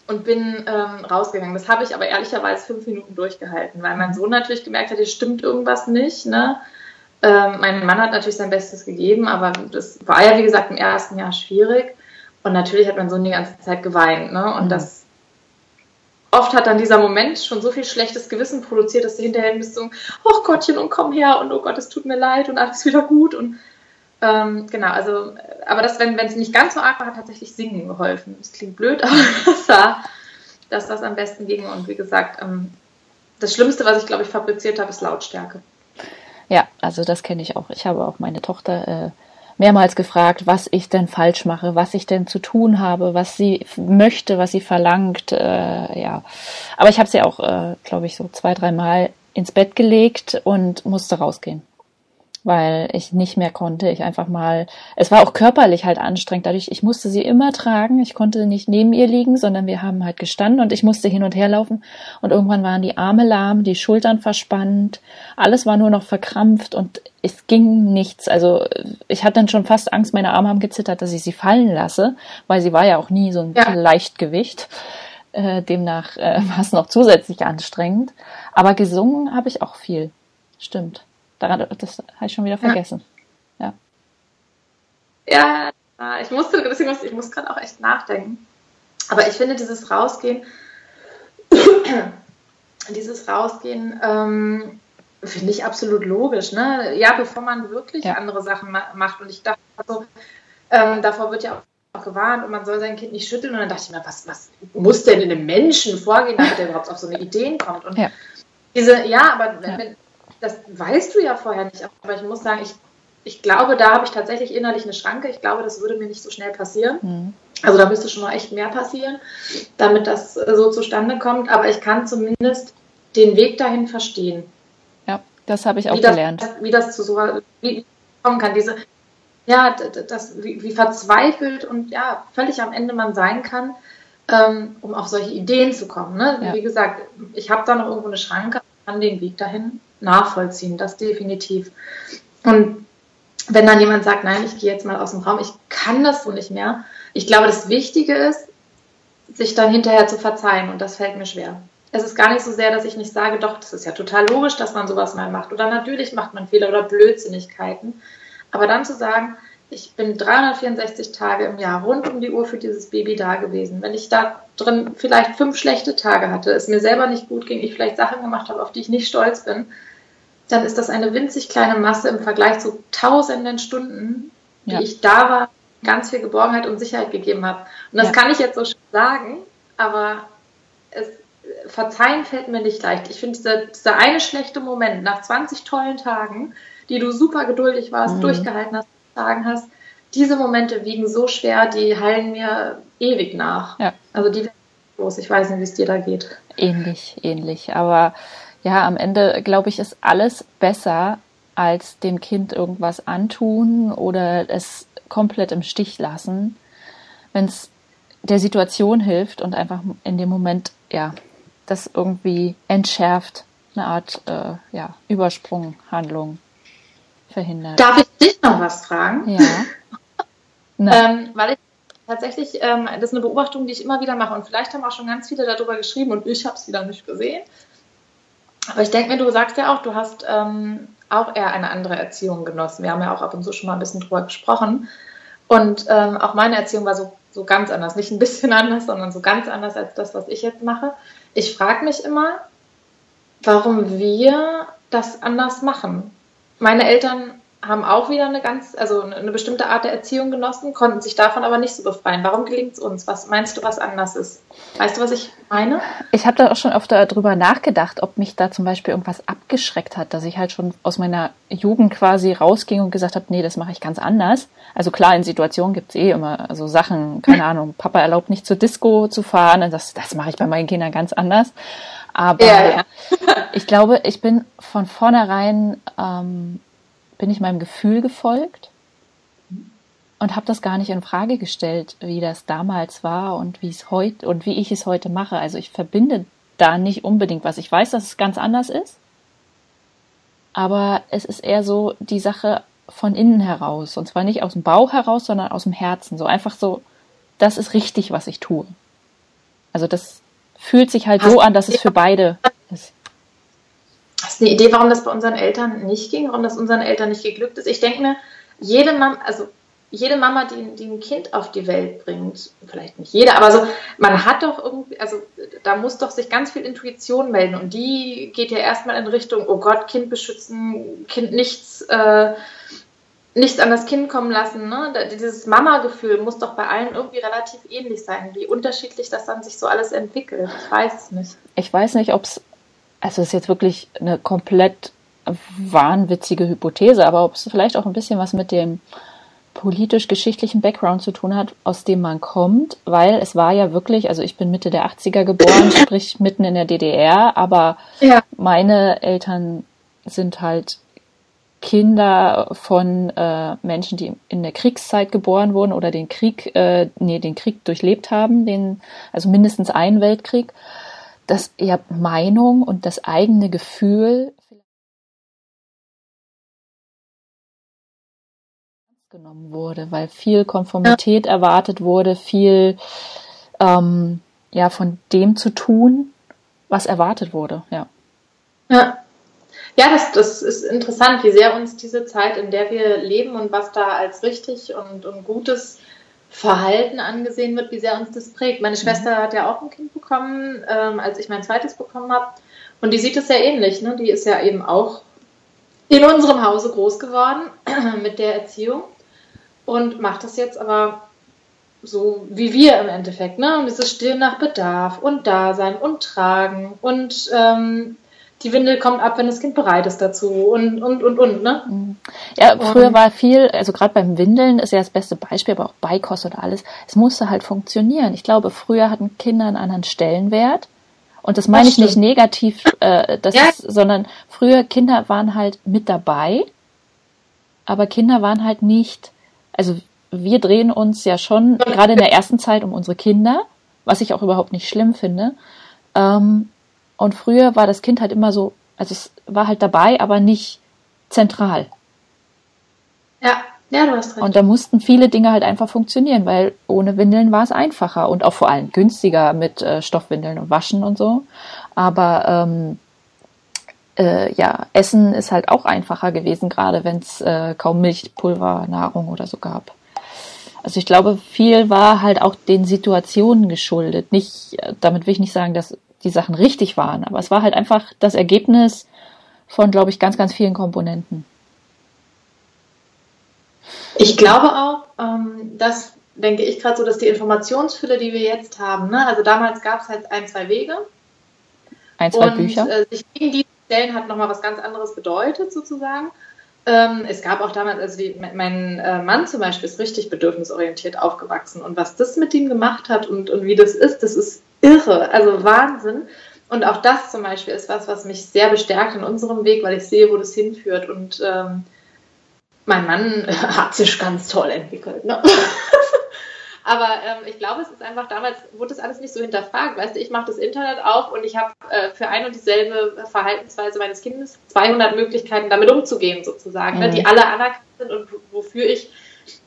und bin ähm, rausgegangen. Das habe ich aber ehrlicherweise fünf Minuten durchgehalten, weil mein Sohn natürlich gemerkt hat, hier stimmt irgendwas nicht. Ne? Ähm, mein Mann hat natürlich sein Bestes gegeben, aber das war ja, wie gesagt, im ersten Jahr schwierig. Und natürlich hat mein Sohn die ganze Zeit geweint. Ne? Und mhm. das oft hat dann dieser Moment schon so viel schlechtes Gewissen produziert, dass du hinterher bist so, oh Gottchen, und komm her und oh Gott, es tut mir leid und alles wieder gut. Und ähm, genau, also, aber das, wenn es nicht ganz so arg war, hat tatsächlich Singen geholfen. Das klingt blöd, aber das war, dass das am besten ging. Und wie gesagt, ähm, das Schlimmste, was ich, glaube ich, fabriziert habe, ist Lautstärke. Ja, also das kenne ich auch. Ich habe auch meine Tochter äh, mehrmals gefragt, was ich denn falsch mache, was ich denn zu tun habe, was sie möchte, was sie verlangt. Äh, ja, aber ich habe sie auch, äh, glaube ich, so zwei, dreimal ins Bett gelegt und musste rausgehen weil ich nicht mehr konnte. Ich einfach mal, es war auch körperlich halt anstrengend. Dadurch, ich musste sie immer tragen. Ich konnte nicht neben ihr liegen, sondern wir haben halt gestanden und ich musste hin und her laufen. Und irgendwann waren die Arme lahm, die Schultern verspannt. Alles war nur noch verkrampft und es ging nichts. Also ich hatte dann schon fast Angst, meine Arme haben gezittert, dass ich sie fallen lasse, weil sie war ja auch nie so ein ja. Leichtgewicht. Äh, demnach äh, war es noch zusätzlich anstrengend. Aber gesungen habe ich auch viel. Stimmt. Daran, das habe ich schon wieder vergessen. Ja. Ja, ja ich musste, deswegen musste, ich muss gerade auch echt nachdenken. Aber ich finde dieses Rausgehen, dieses Rausgehen, ähm, finde ich absolut logisch. Ne? Ja, bevor man wirklich ja. andere Sachen ma macht. Und ich dachte so, ähm, davor wird ja auch gewarnt und man soll sein Kind nicht schütteln. Und dann dachte ich mir, was, was muss denn in einem Menschen vorgehen, damit er überhaupt auf so eine Ideen kommt? Und ja. diese, ja, aber ja. Wenn, das weißt du ja vorher nicht. Aber ich muss sagen, ich, ich glaube, da habe ich tatsächlich innerlich eine Schranke. Ich glaube, das würde mir nicht so schnell passieren. Mhm. Also da müsste schon noch echt mehr passieren, damit das äh, so zustande kommt. Aber ich kann zumindest den Weg dahin verstehen. Ja, das habe ich auch wie gelernt. Das, wie das zu so wie kommen kann. Diese, ja, das, wie, wie, verzweifelt und ja, völlig am Ende man sein kann, ähm, um auf solche Ideen zu kommen. Ne? Ja. Wie gesagt, ich habe da noch irgendwo eine Schranke, kann den Weg dahin nachvollziehen, das definitiv. Und wenn dann jemand sagt, nein, ich gehe jetzt mal aus dem Raum, ich kann das so nicht mehr. Ich glaube, das Wichtige ist, sich dann hinterher zu verzeihen und das fällt mir schwer. Es ist gar nicht so sehr, dass ich nicht sage, doch, das ist ja total logisch, dass man sowas mal macht oder natürlich macht man Fehler oder Blödsinnigkeiten. Aber dann zu sagen, ich bin 364 Tage im Jahr rund um die Uhr für dieses Baby da gewesen. Wenn ich da drin vielleicht fünf schlechte Tage hatte, es mir selber nicht gut ging, ich vielleicht Sachen gemacht habe, auf die ich nicht stolz bin, dann ist das eine winzig kleine Masse im Vergleich zu tausenden Stunden, die ja. ich da war, ganz viel Geborgenheit und Sicherheit gegeben habe. Und das ja. kann ich jetzt so sagen, aber es, verzeihen fällt mir nicht leicht. Ich finde, dieser, dieser eine schlechte Moment nach 20 tollen Tagen, die du super geduldig warst, mhm. durchgehalten hast, sagen hast, diese Momente wiegen so schwer, die heilen mir ewig nach. Ja. Also die groß. Ich weiß nicht, wie es dir da geht. Ähnlich, ähnlich. Aber ja, am Ende glaube ich, ist alles besser, als dem Kind irgendwas antun oder es komplett im Stich lassen, wenn es der Situation hilft und einfach in dem Moment, ja, das irgendwie entschärft, eine Art äh, ja, Übersprunghandlung verhindert. Darf ich dich noch was fragen? Ja. ähm, weil ich tatsächlich, ähm, das ist eine Beobachtung, die ich immer wieder mache und vielleicht haben auch schon ganz viele darüber geschrieben und ich habe es wieder nicht gesehen. Aber ich denke mir, du sagst ja auch, du hast ähm, auch eher eine andere Erziehung genossen. Wir haben ja auch ab und zu schon mal ein bisschen drüber gesprochen. Und ähm, auch meine Erziehung war so, so ganz anders. Nicht ein bisschen anders, sondern so ganz anders als das, was ich jetzt mache. Ich frage mich immer, warum wir das anders machen. Meine Eltern haben auch wieder eine ganz, also eine bestimmte Art der Erziehung genossen, konnten sich davon aber nicht so befreien. Warum gelingt es uns? Was meinst du, was anders ist? Weißt du, was ich meine? Ich habe da auch schon oft darüber nachgedacht, ob mich da zum Beispiel irgendwas abgeschreckt hat, dass ich halt schon aus meiner Jugend quasi rausging und gesagt habe, nee, das mache ich ganz anders. Also klar, in Situationen gibt es eh immer so Sachen, keine Ahnung, Papa erlaubt nicht zur Disco zu fahren, und das, das mache ich bei meinen Kindern ganz anders. Aber ja, ja. ich glaube, ich bin von vornherein ähm, bin ich meinem Gefühl gefolgt und habe das gar nicht in Frage gestellt, wie das damals war und wie es heute und wie ich es heute mache. Also ich verbinde da nicht unbedingt was. Ich weiß, dass es ganz anders ist, aber es ist eher so die Sache von innen heraus und zwar nicht aus dem Bauch heraus, sondern aus dem Herzen. So einfach so, das ist richtig, was ich tue. Also das fühlt sich halt so an, dass es für beide ist. Eine Idee, warum das bei unseren Eltern nicht ging, warum das unseren Eltern nicht geglückt ist? Ich denke mir, jede Mama, also jede Mama, die, die ein Kind auf die Welt bringt, vielleicht nicht jede, aber so, man hat doch irgendwie, also da muss doch sich ganz viel Intuition melden und die geht ja erstmal in Richtung, oh Gott, Kind beschützen, Kind nichts, äh, nichts an das Kind kommen lassen. Ne? Dieses Mama-Gefühl muss doch bei allen irgendwie relativ ähnlich sein. Wie unterschiedlich das dann sich so alles entwickelt. Ich weiß es nicht. Ich weiß nicht, ob es also ist jetzt wirklich eine komplett wahnwitzige Hypothese, aber ob es vielleicht auch ein bisschen was mit dem politisch-geschichtlichen Background zu tun hat, aus dem man kommt, weil es war ja wirklich, also ich bin Mitte der 80er geboren, sprich mitten in der DDR, aber ja. meine Eltern sind halt Kinder von äh, Menschen, die in der Kriegszeit geboren wurden oder den Krieg, äh, nee, den Krieg durchlebt haben, den, also mindestens einen Weltkrieg dass eher Meinung und das eigene Gefühl genommen wurde, weil viel Konformität ja. erwartet wurde, viel ähm, ja von dem zu tun, was erwartet wurde, ja. Ja, ja das, das ist interessant, wie sehr uns diese Zeit, in der wir leben und was da als richtig und, und Gutes Verhalten angesehen wird, wie sehr uns das prägt. Meine Schwester hat ja auch ein Kind bekommen, ähm, als ich mein zweites bekommen habe. Und die sieht es sehr ähnlich. Ne? Die ist ja eben auch in unserem Hause groß geworden mit der Erziehung und macht das jetzt aber so wie wir im Endeffekt. Ne? Und dieses Still nach Bedarf und Dasein und Tragen und ähm, die Windel kommt ab, wenn das Kind bereit ist dazu und, und, und, und, ne? Ja, früher war viel, also gerade beim Windeln ist ja das beste Beispiel, aber auch Beikost und alles, es musste halt funktionieren. Ich glaube, früher hatten Kinder einen anderen Stellenwert. Und das meine das ich nicht negativ, äh, das ja. ist, sondern früher Kinder waren halt mit dabei, aber Kinder waren halt nicht, also wir drehen uns ja schon gerade in der ersten Zeit um unsere Kinder, was ich auch überhaupt nicht schlimm finde. Ähm, und früher war das Kind halt immer so, also es war halt dabei, aber nicht zentral. Ja, ja, du hast recht. Und da mussten viele Dinge halt einfach funktionieren, weil ohne Windeln war es einfacher und auch vor allem günstiger mit äh, Stoffwindeln und Waschen und so. Aber ähm, äh, ja, Essen ist halt auch einfacher gewesen, gerade wenn es äh, kaum Milchpulver, Nahrung oder so gab. Also ich glaube, viel war halt auch den Situationen geschuldet. Nicht, äh, damit will ich nicht sagen, dass die Sachen richtig waren. Aber es war halt einfach das Ergebnis von, glaube ich, ganz, ganz vielen Komponenten. Ich glaube auch, ähm, dass, denke ich gerade so, dass die Informationsfülle, die wir jetzt haben, ne? also damals gab es halt ein, zwei Wege. Ein, zwei und, Bücher. Äh, sich gegen die stellen hat nochmal was ganz anderes bedeutet, sozusagen. Ähm, es gab auch damals, also die, mein äh, Mann zum Beispiel ist richtig bedürfnisorientiert aufgewachsen und was das mit ihm gemacht hat und, und wie das ist, das ist irre, also Wahnsinn. Und auch das zum Beispiel ist was, was mich sehr bestärkt in unserem Weg, weil ich sehe, wo das hinführt. Und ähm, mein Mann hat sich ganz toll entwickelt. Ne? Aber ähm, ich glaube, es ist einfach, damals wurde das alles nicht so hinterfragt. Weißt du, ich mache das Internet auf und ich habe äh, für ein und dieselbe Verhaltensweise meines Kindes 200 Möglichkeiten, damit umzugehen, sozusagen, mhm. ne, die alle anerkannt sind und wofür ich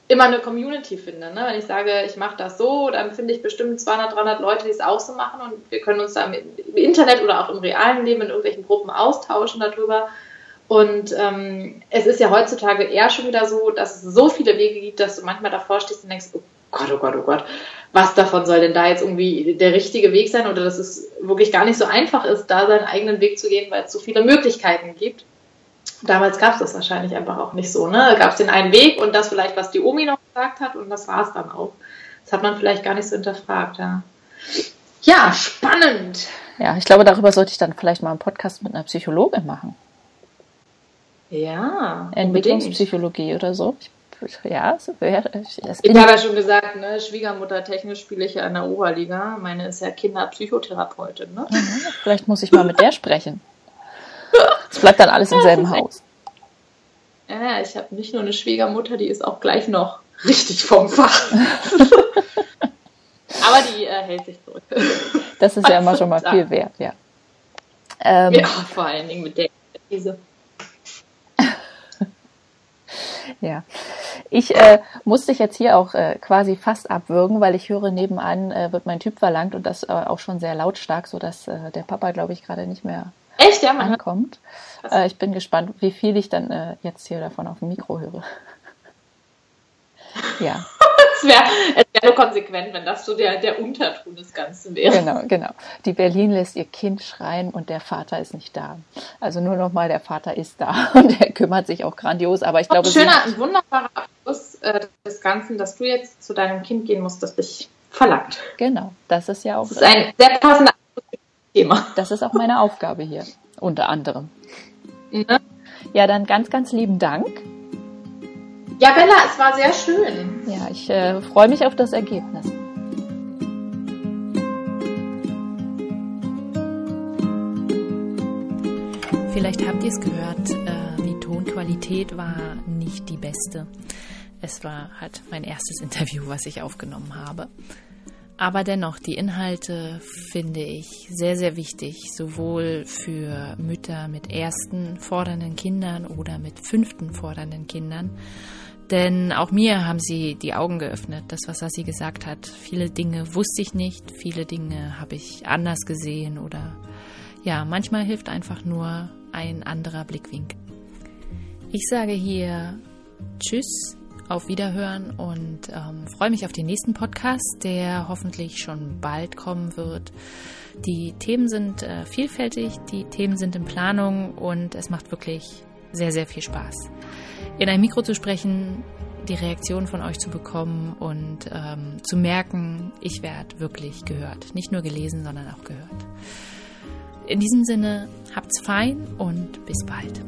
immer eine Community finde. Ne? Wenn ich sage, ich mache das so, dann finde ich bestimmt 200, 300 Leute, die es auch so machen und wir können uns da im Internet oder auch im realen Leben in irgendwelchen Gruppen austauschen darüber. Und ähm, es ist ja heutzutage eher schon wieder so, dass es so viele Wege gibt, dass du manchmal davor stehst und denkst, oh Gott, oh Gott, oh Gott, was davon soll denn da jetzt irgendwie der richtige Weg sein oder dass es wirklich gar nicht so einfach ist, da seinen eigenen Weg zu gehen, weil es so viele Möglichkeiten gibt. Damals gab es das wahrscheinlich einfach auch nicht so. Ne? Da gab es den einen Weg und das vielleicht, was die Omi noch gesagt hat und das war es dann auch. Das hat man vielleicht gar nicht so hinterfragt. Ja. ja, spannend. Ja, ich glaube, darüber sollte ich dann vielleicht mal einen Podcast mit einer Psychologin machen. Ja. Entwicklungspsychologie oder so. Ich, ja, so wäre. Ich habe ja schon gesagt, ne, Schwiegermutter technisch spiele ich ja in der Oberliga. Meine ist ja Kinderpsychotherapeutin. Ne? Mhm, vielleicht muss ich mal mit der sprechen. Es bleibt dann alles im selben Haus. Ja, ich habe nicht nur eine Schwiegermutter, die ist auch gleich noch richtig vom Fach. Aber die äh, hält sich zurück. Das ist ja immer schon mal viel wert, ja. Ähm, ja, vor allen Dingen mit der Krise. ja. Ich äh, muss dich jetzt hier auch äh, quasi fast abwürgen, weil ich höre, nebenan äh, wird mein Typ verlangt und das äh, auch schon sehr lautstark, sodass äh, der Papa, glaube ich, gerade nicht mehr Echt, ja, ankommt. Äh, ich bin gespannt, wie viel ich dann äh, jetzt hier davon auf dem Mikro höre. ja. es wäre wär nur konsequent, wenn das so der, der Unterton des Ganzen wäre. Genau, genau. Die Berlin lässt ihr Kind schreien und der Vater ist nicht da. Also nur nochmal, der Vater ist da und er kümmert sich auch grandios. Aber ich glaube, ein schöner, ein wunderbarer Abschluss äh, des Ganzen, dass du jetzt zu deinem Kind gehen musst, das dich verlangt. Genau, das ist ja auch. Das ist ein sehr passender Thema. Das ist auch meine Aufgabe hier, unter anderem. Ne? Ja, dann ganz, ganz lieben Dank. Ja, Bella, es war sehr schön. Ja, ich äh, freue mich auf das Ergebnis. Vielleicht habt ihr es gehört, äh, die Tonqualität war nicht die beste. Es war halt mein erstes Interview, was ich aufgenommen habe. Aber dennoch, die Inhalte finde ich sehr, sehr wichtig, sowohl für Mütter mit ersten fordernden Kindern oder mit fünften fordernden Kindern. Denn auch mir haben sie die Augen geöffnet, das, was sie gesagt hat. Viele Dinge wusste ich nicht, viele Dinge habe ich anders gesehen oder ja, manchmal hilft einfach nur ein anderer Blickwinkel. Ich sage hier Tschüss auf Wiederhören und ähm, freue mich auf den nächsten Podcast, der hoffentlich schon bald kommen wird. Die Themen sind äh, vielfältig, die Themen sind in Planung und es macht wirklich sehr, sehr viel Spaß. In ein Mikro zu sprechen, die Reaktion von euch zu bekommen und ähm, zu merken, ich werde wirklich gehört. Nicht nur gelesen, sondern auch gehört. In diesem Sinne, habt's fein und bis bald.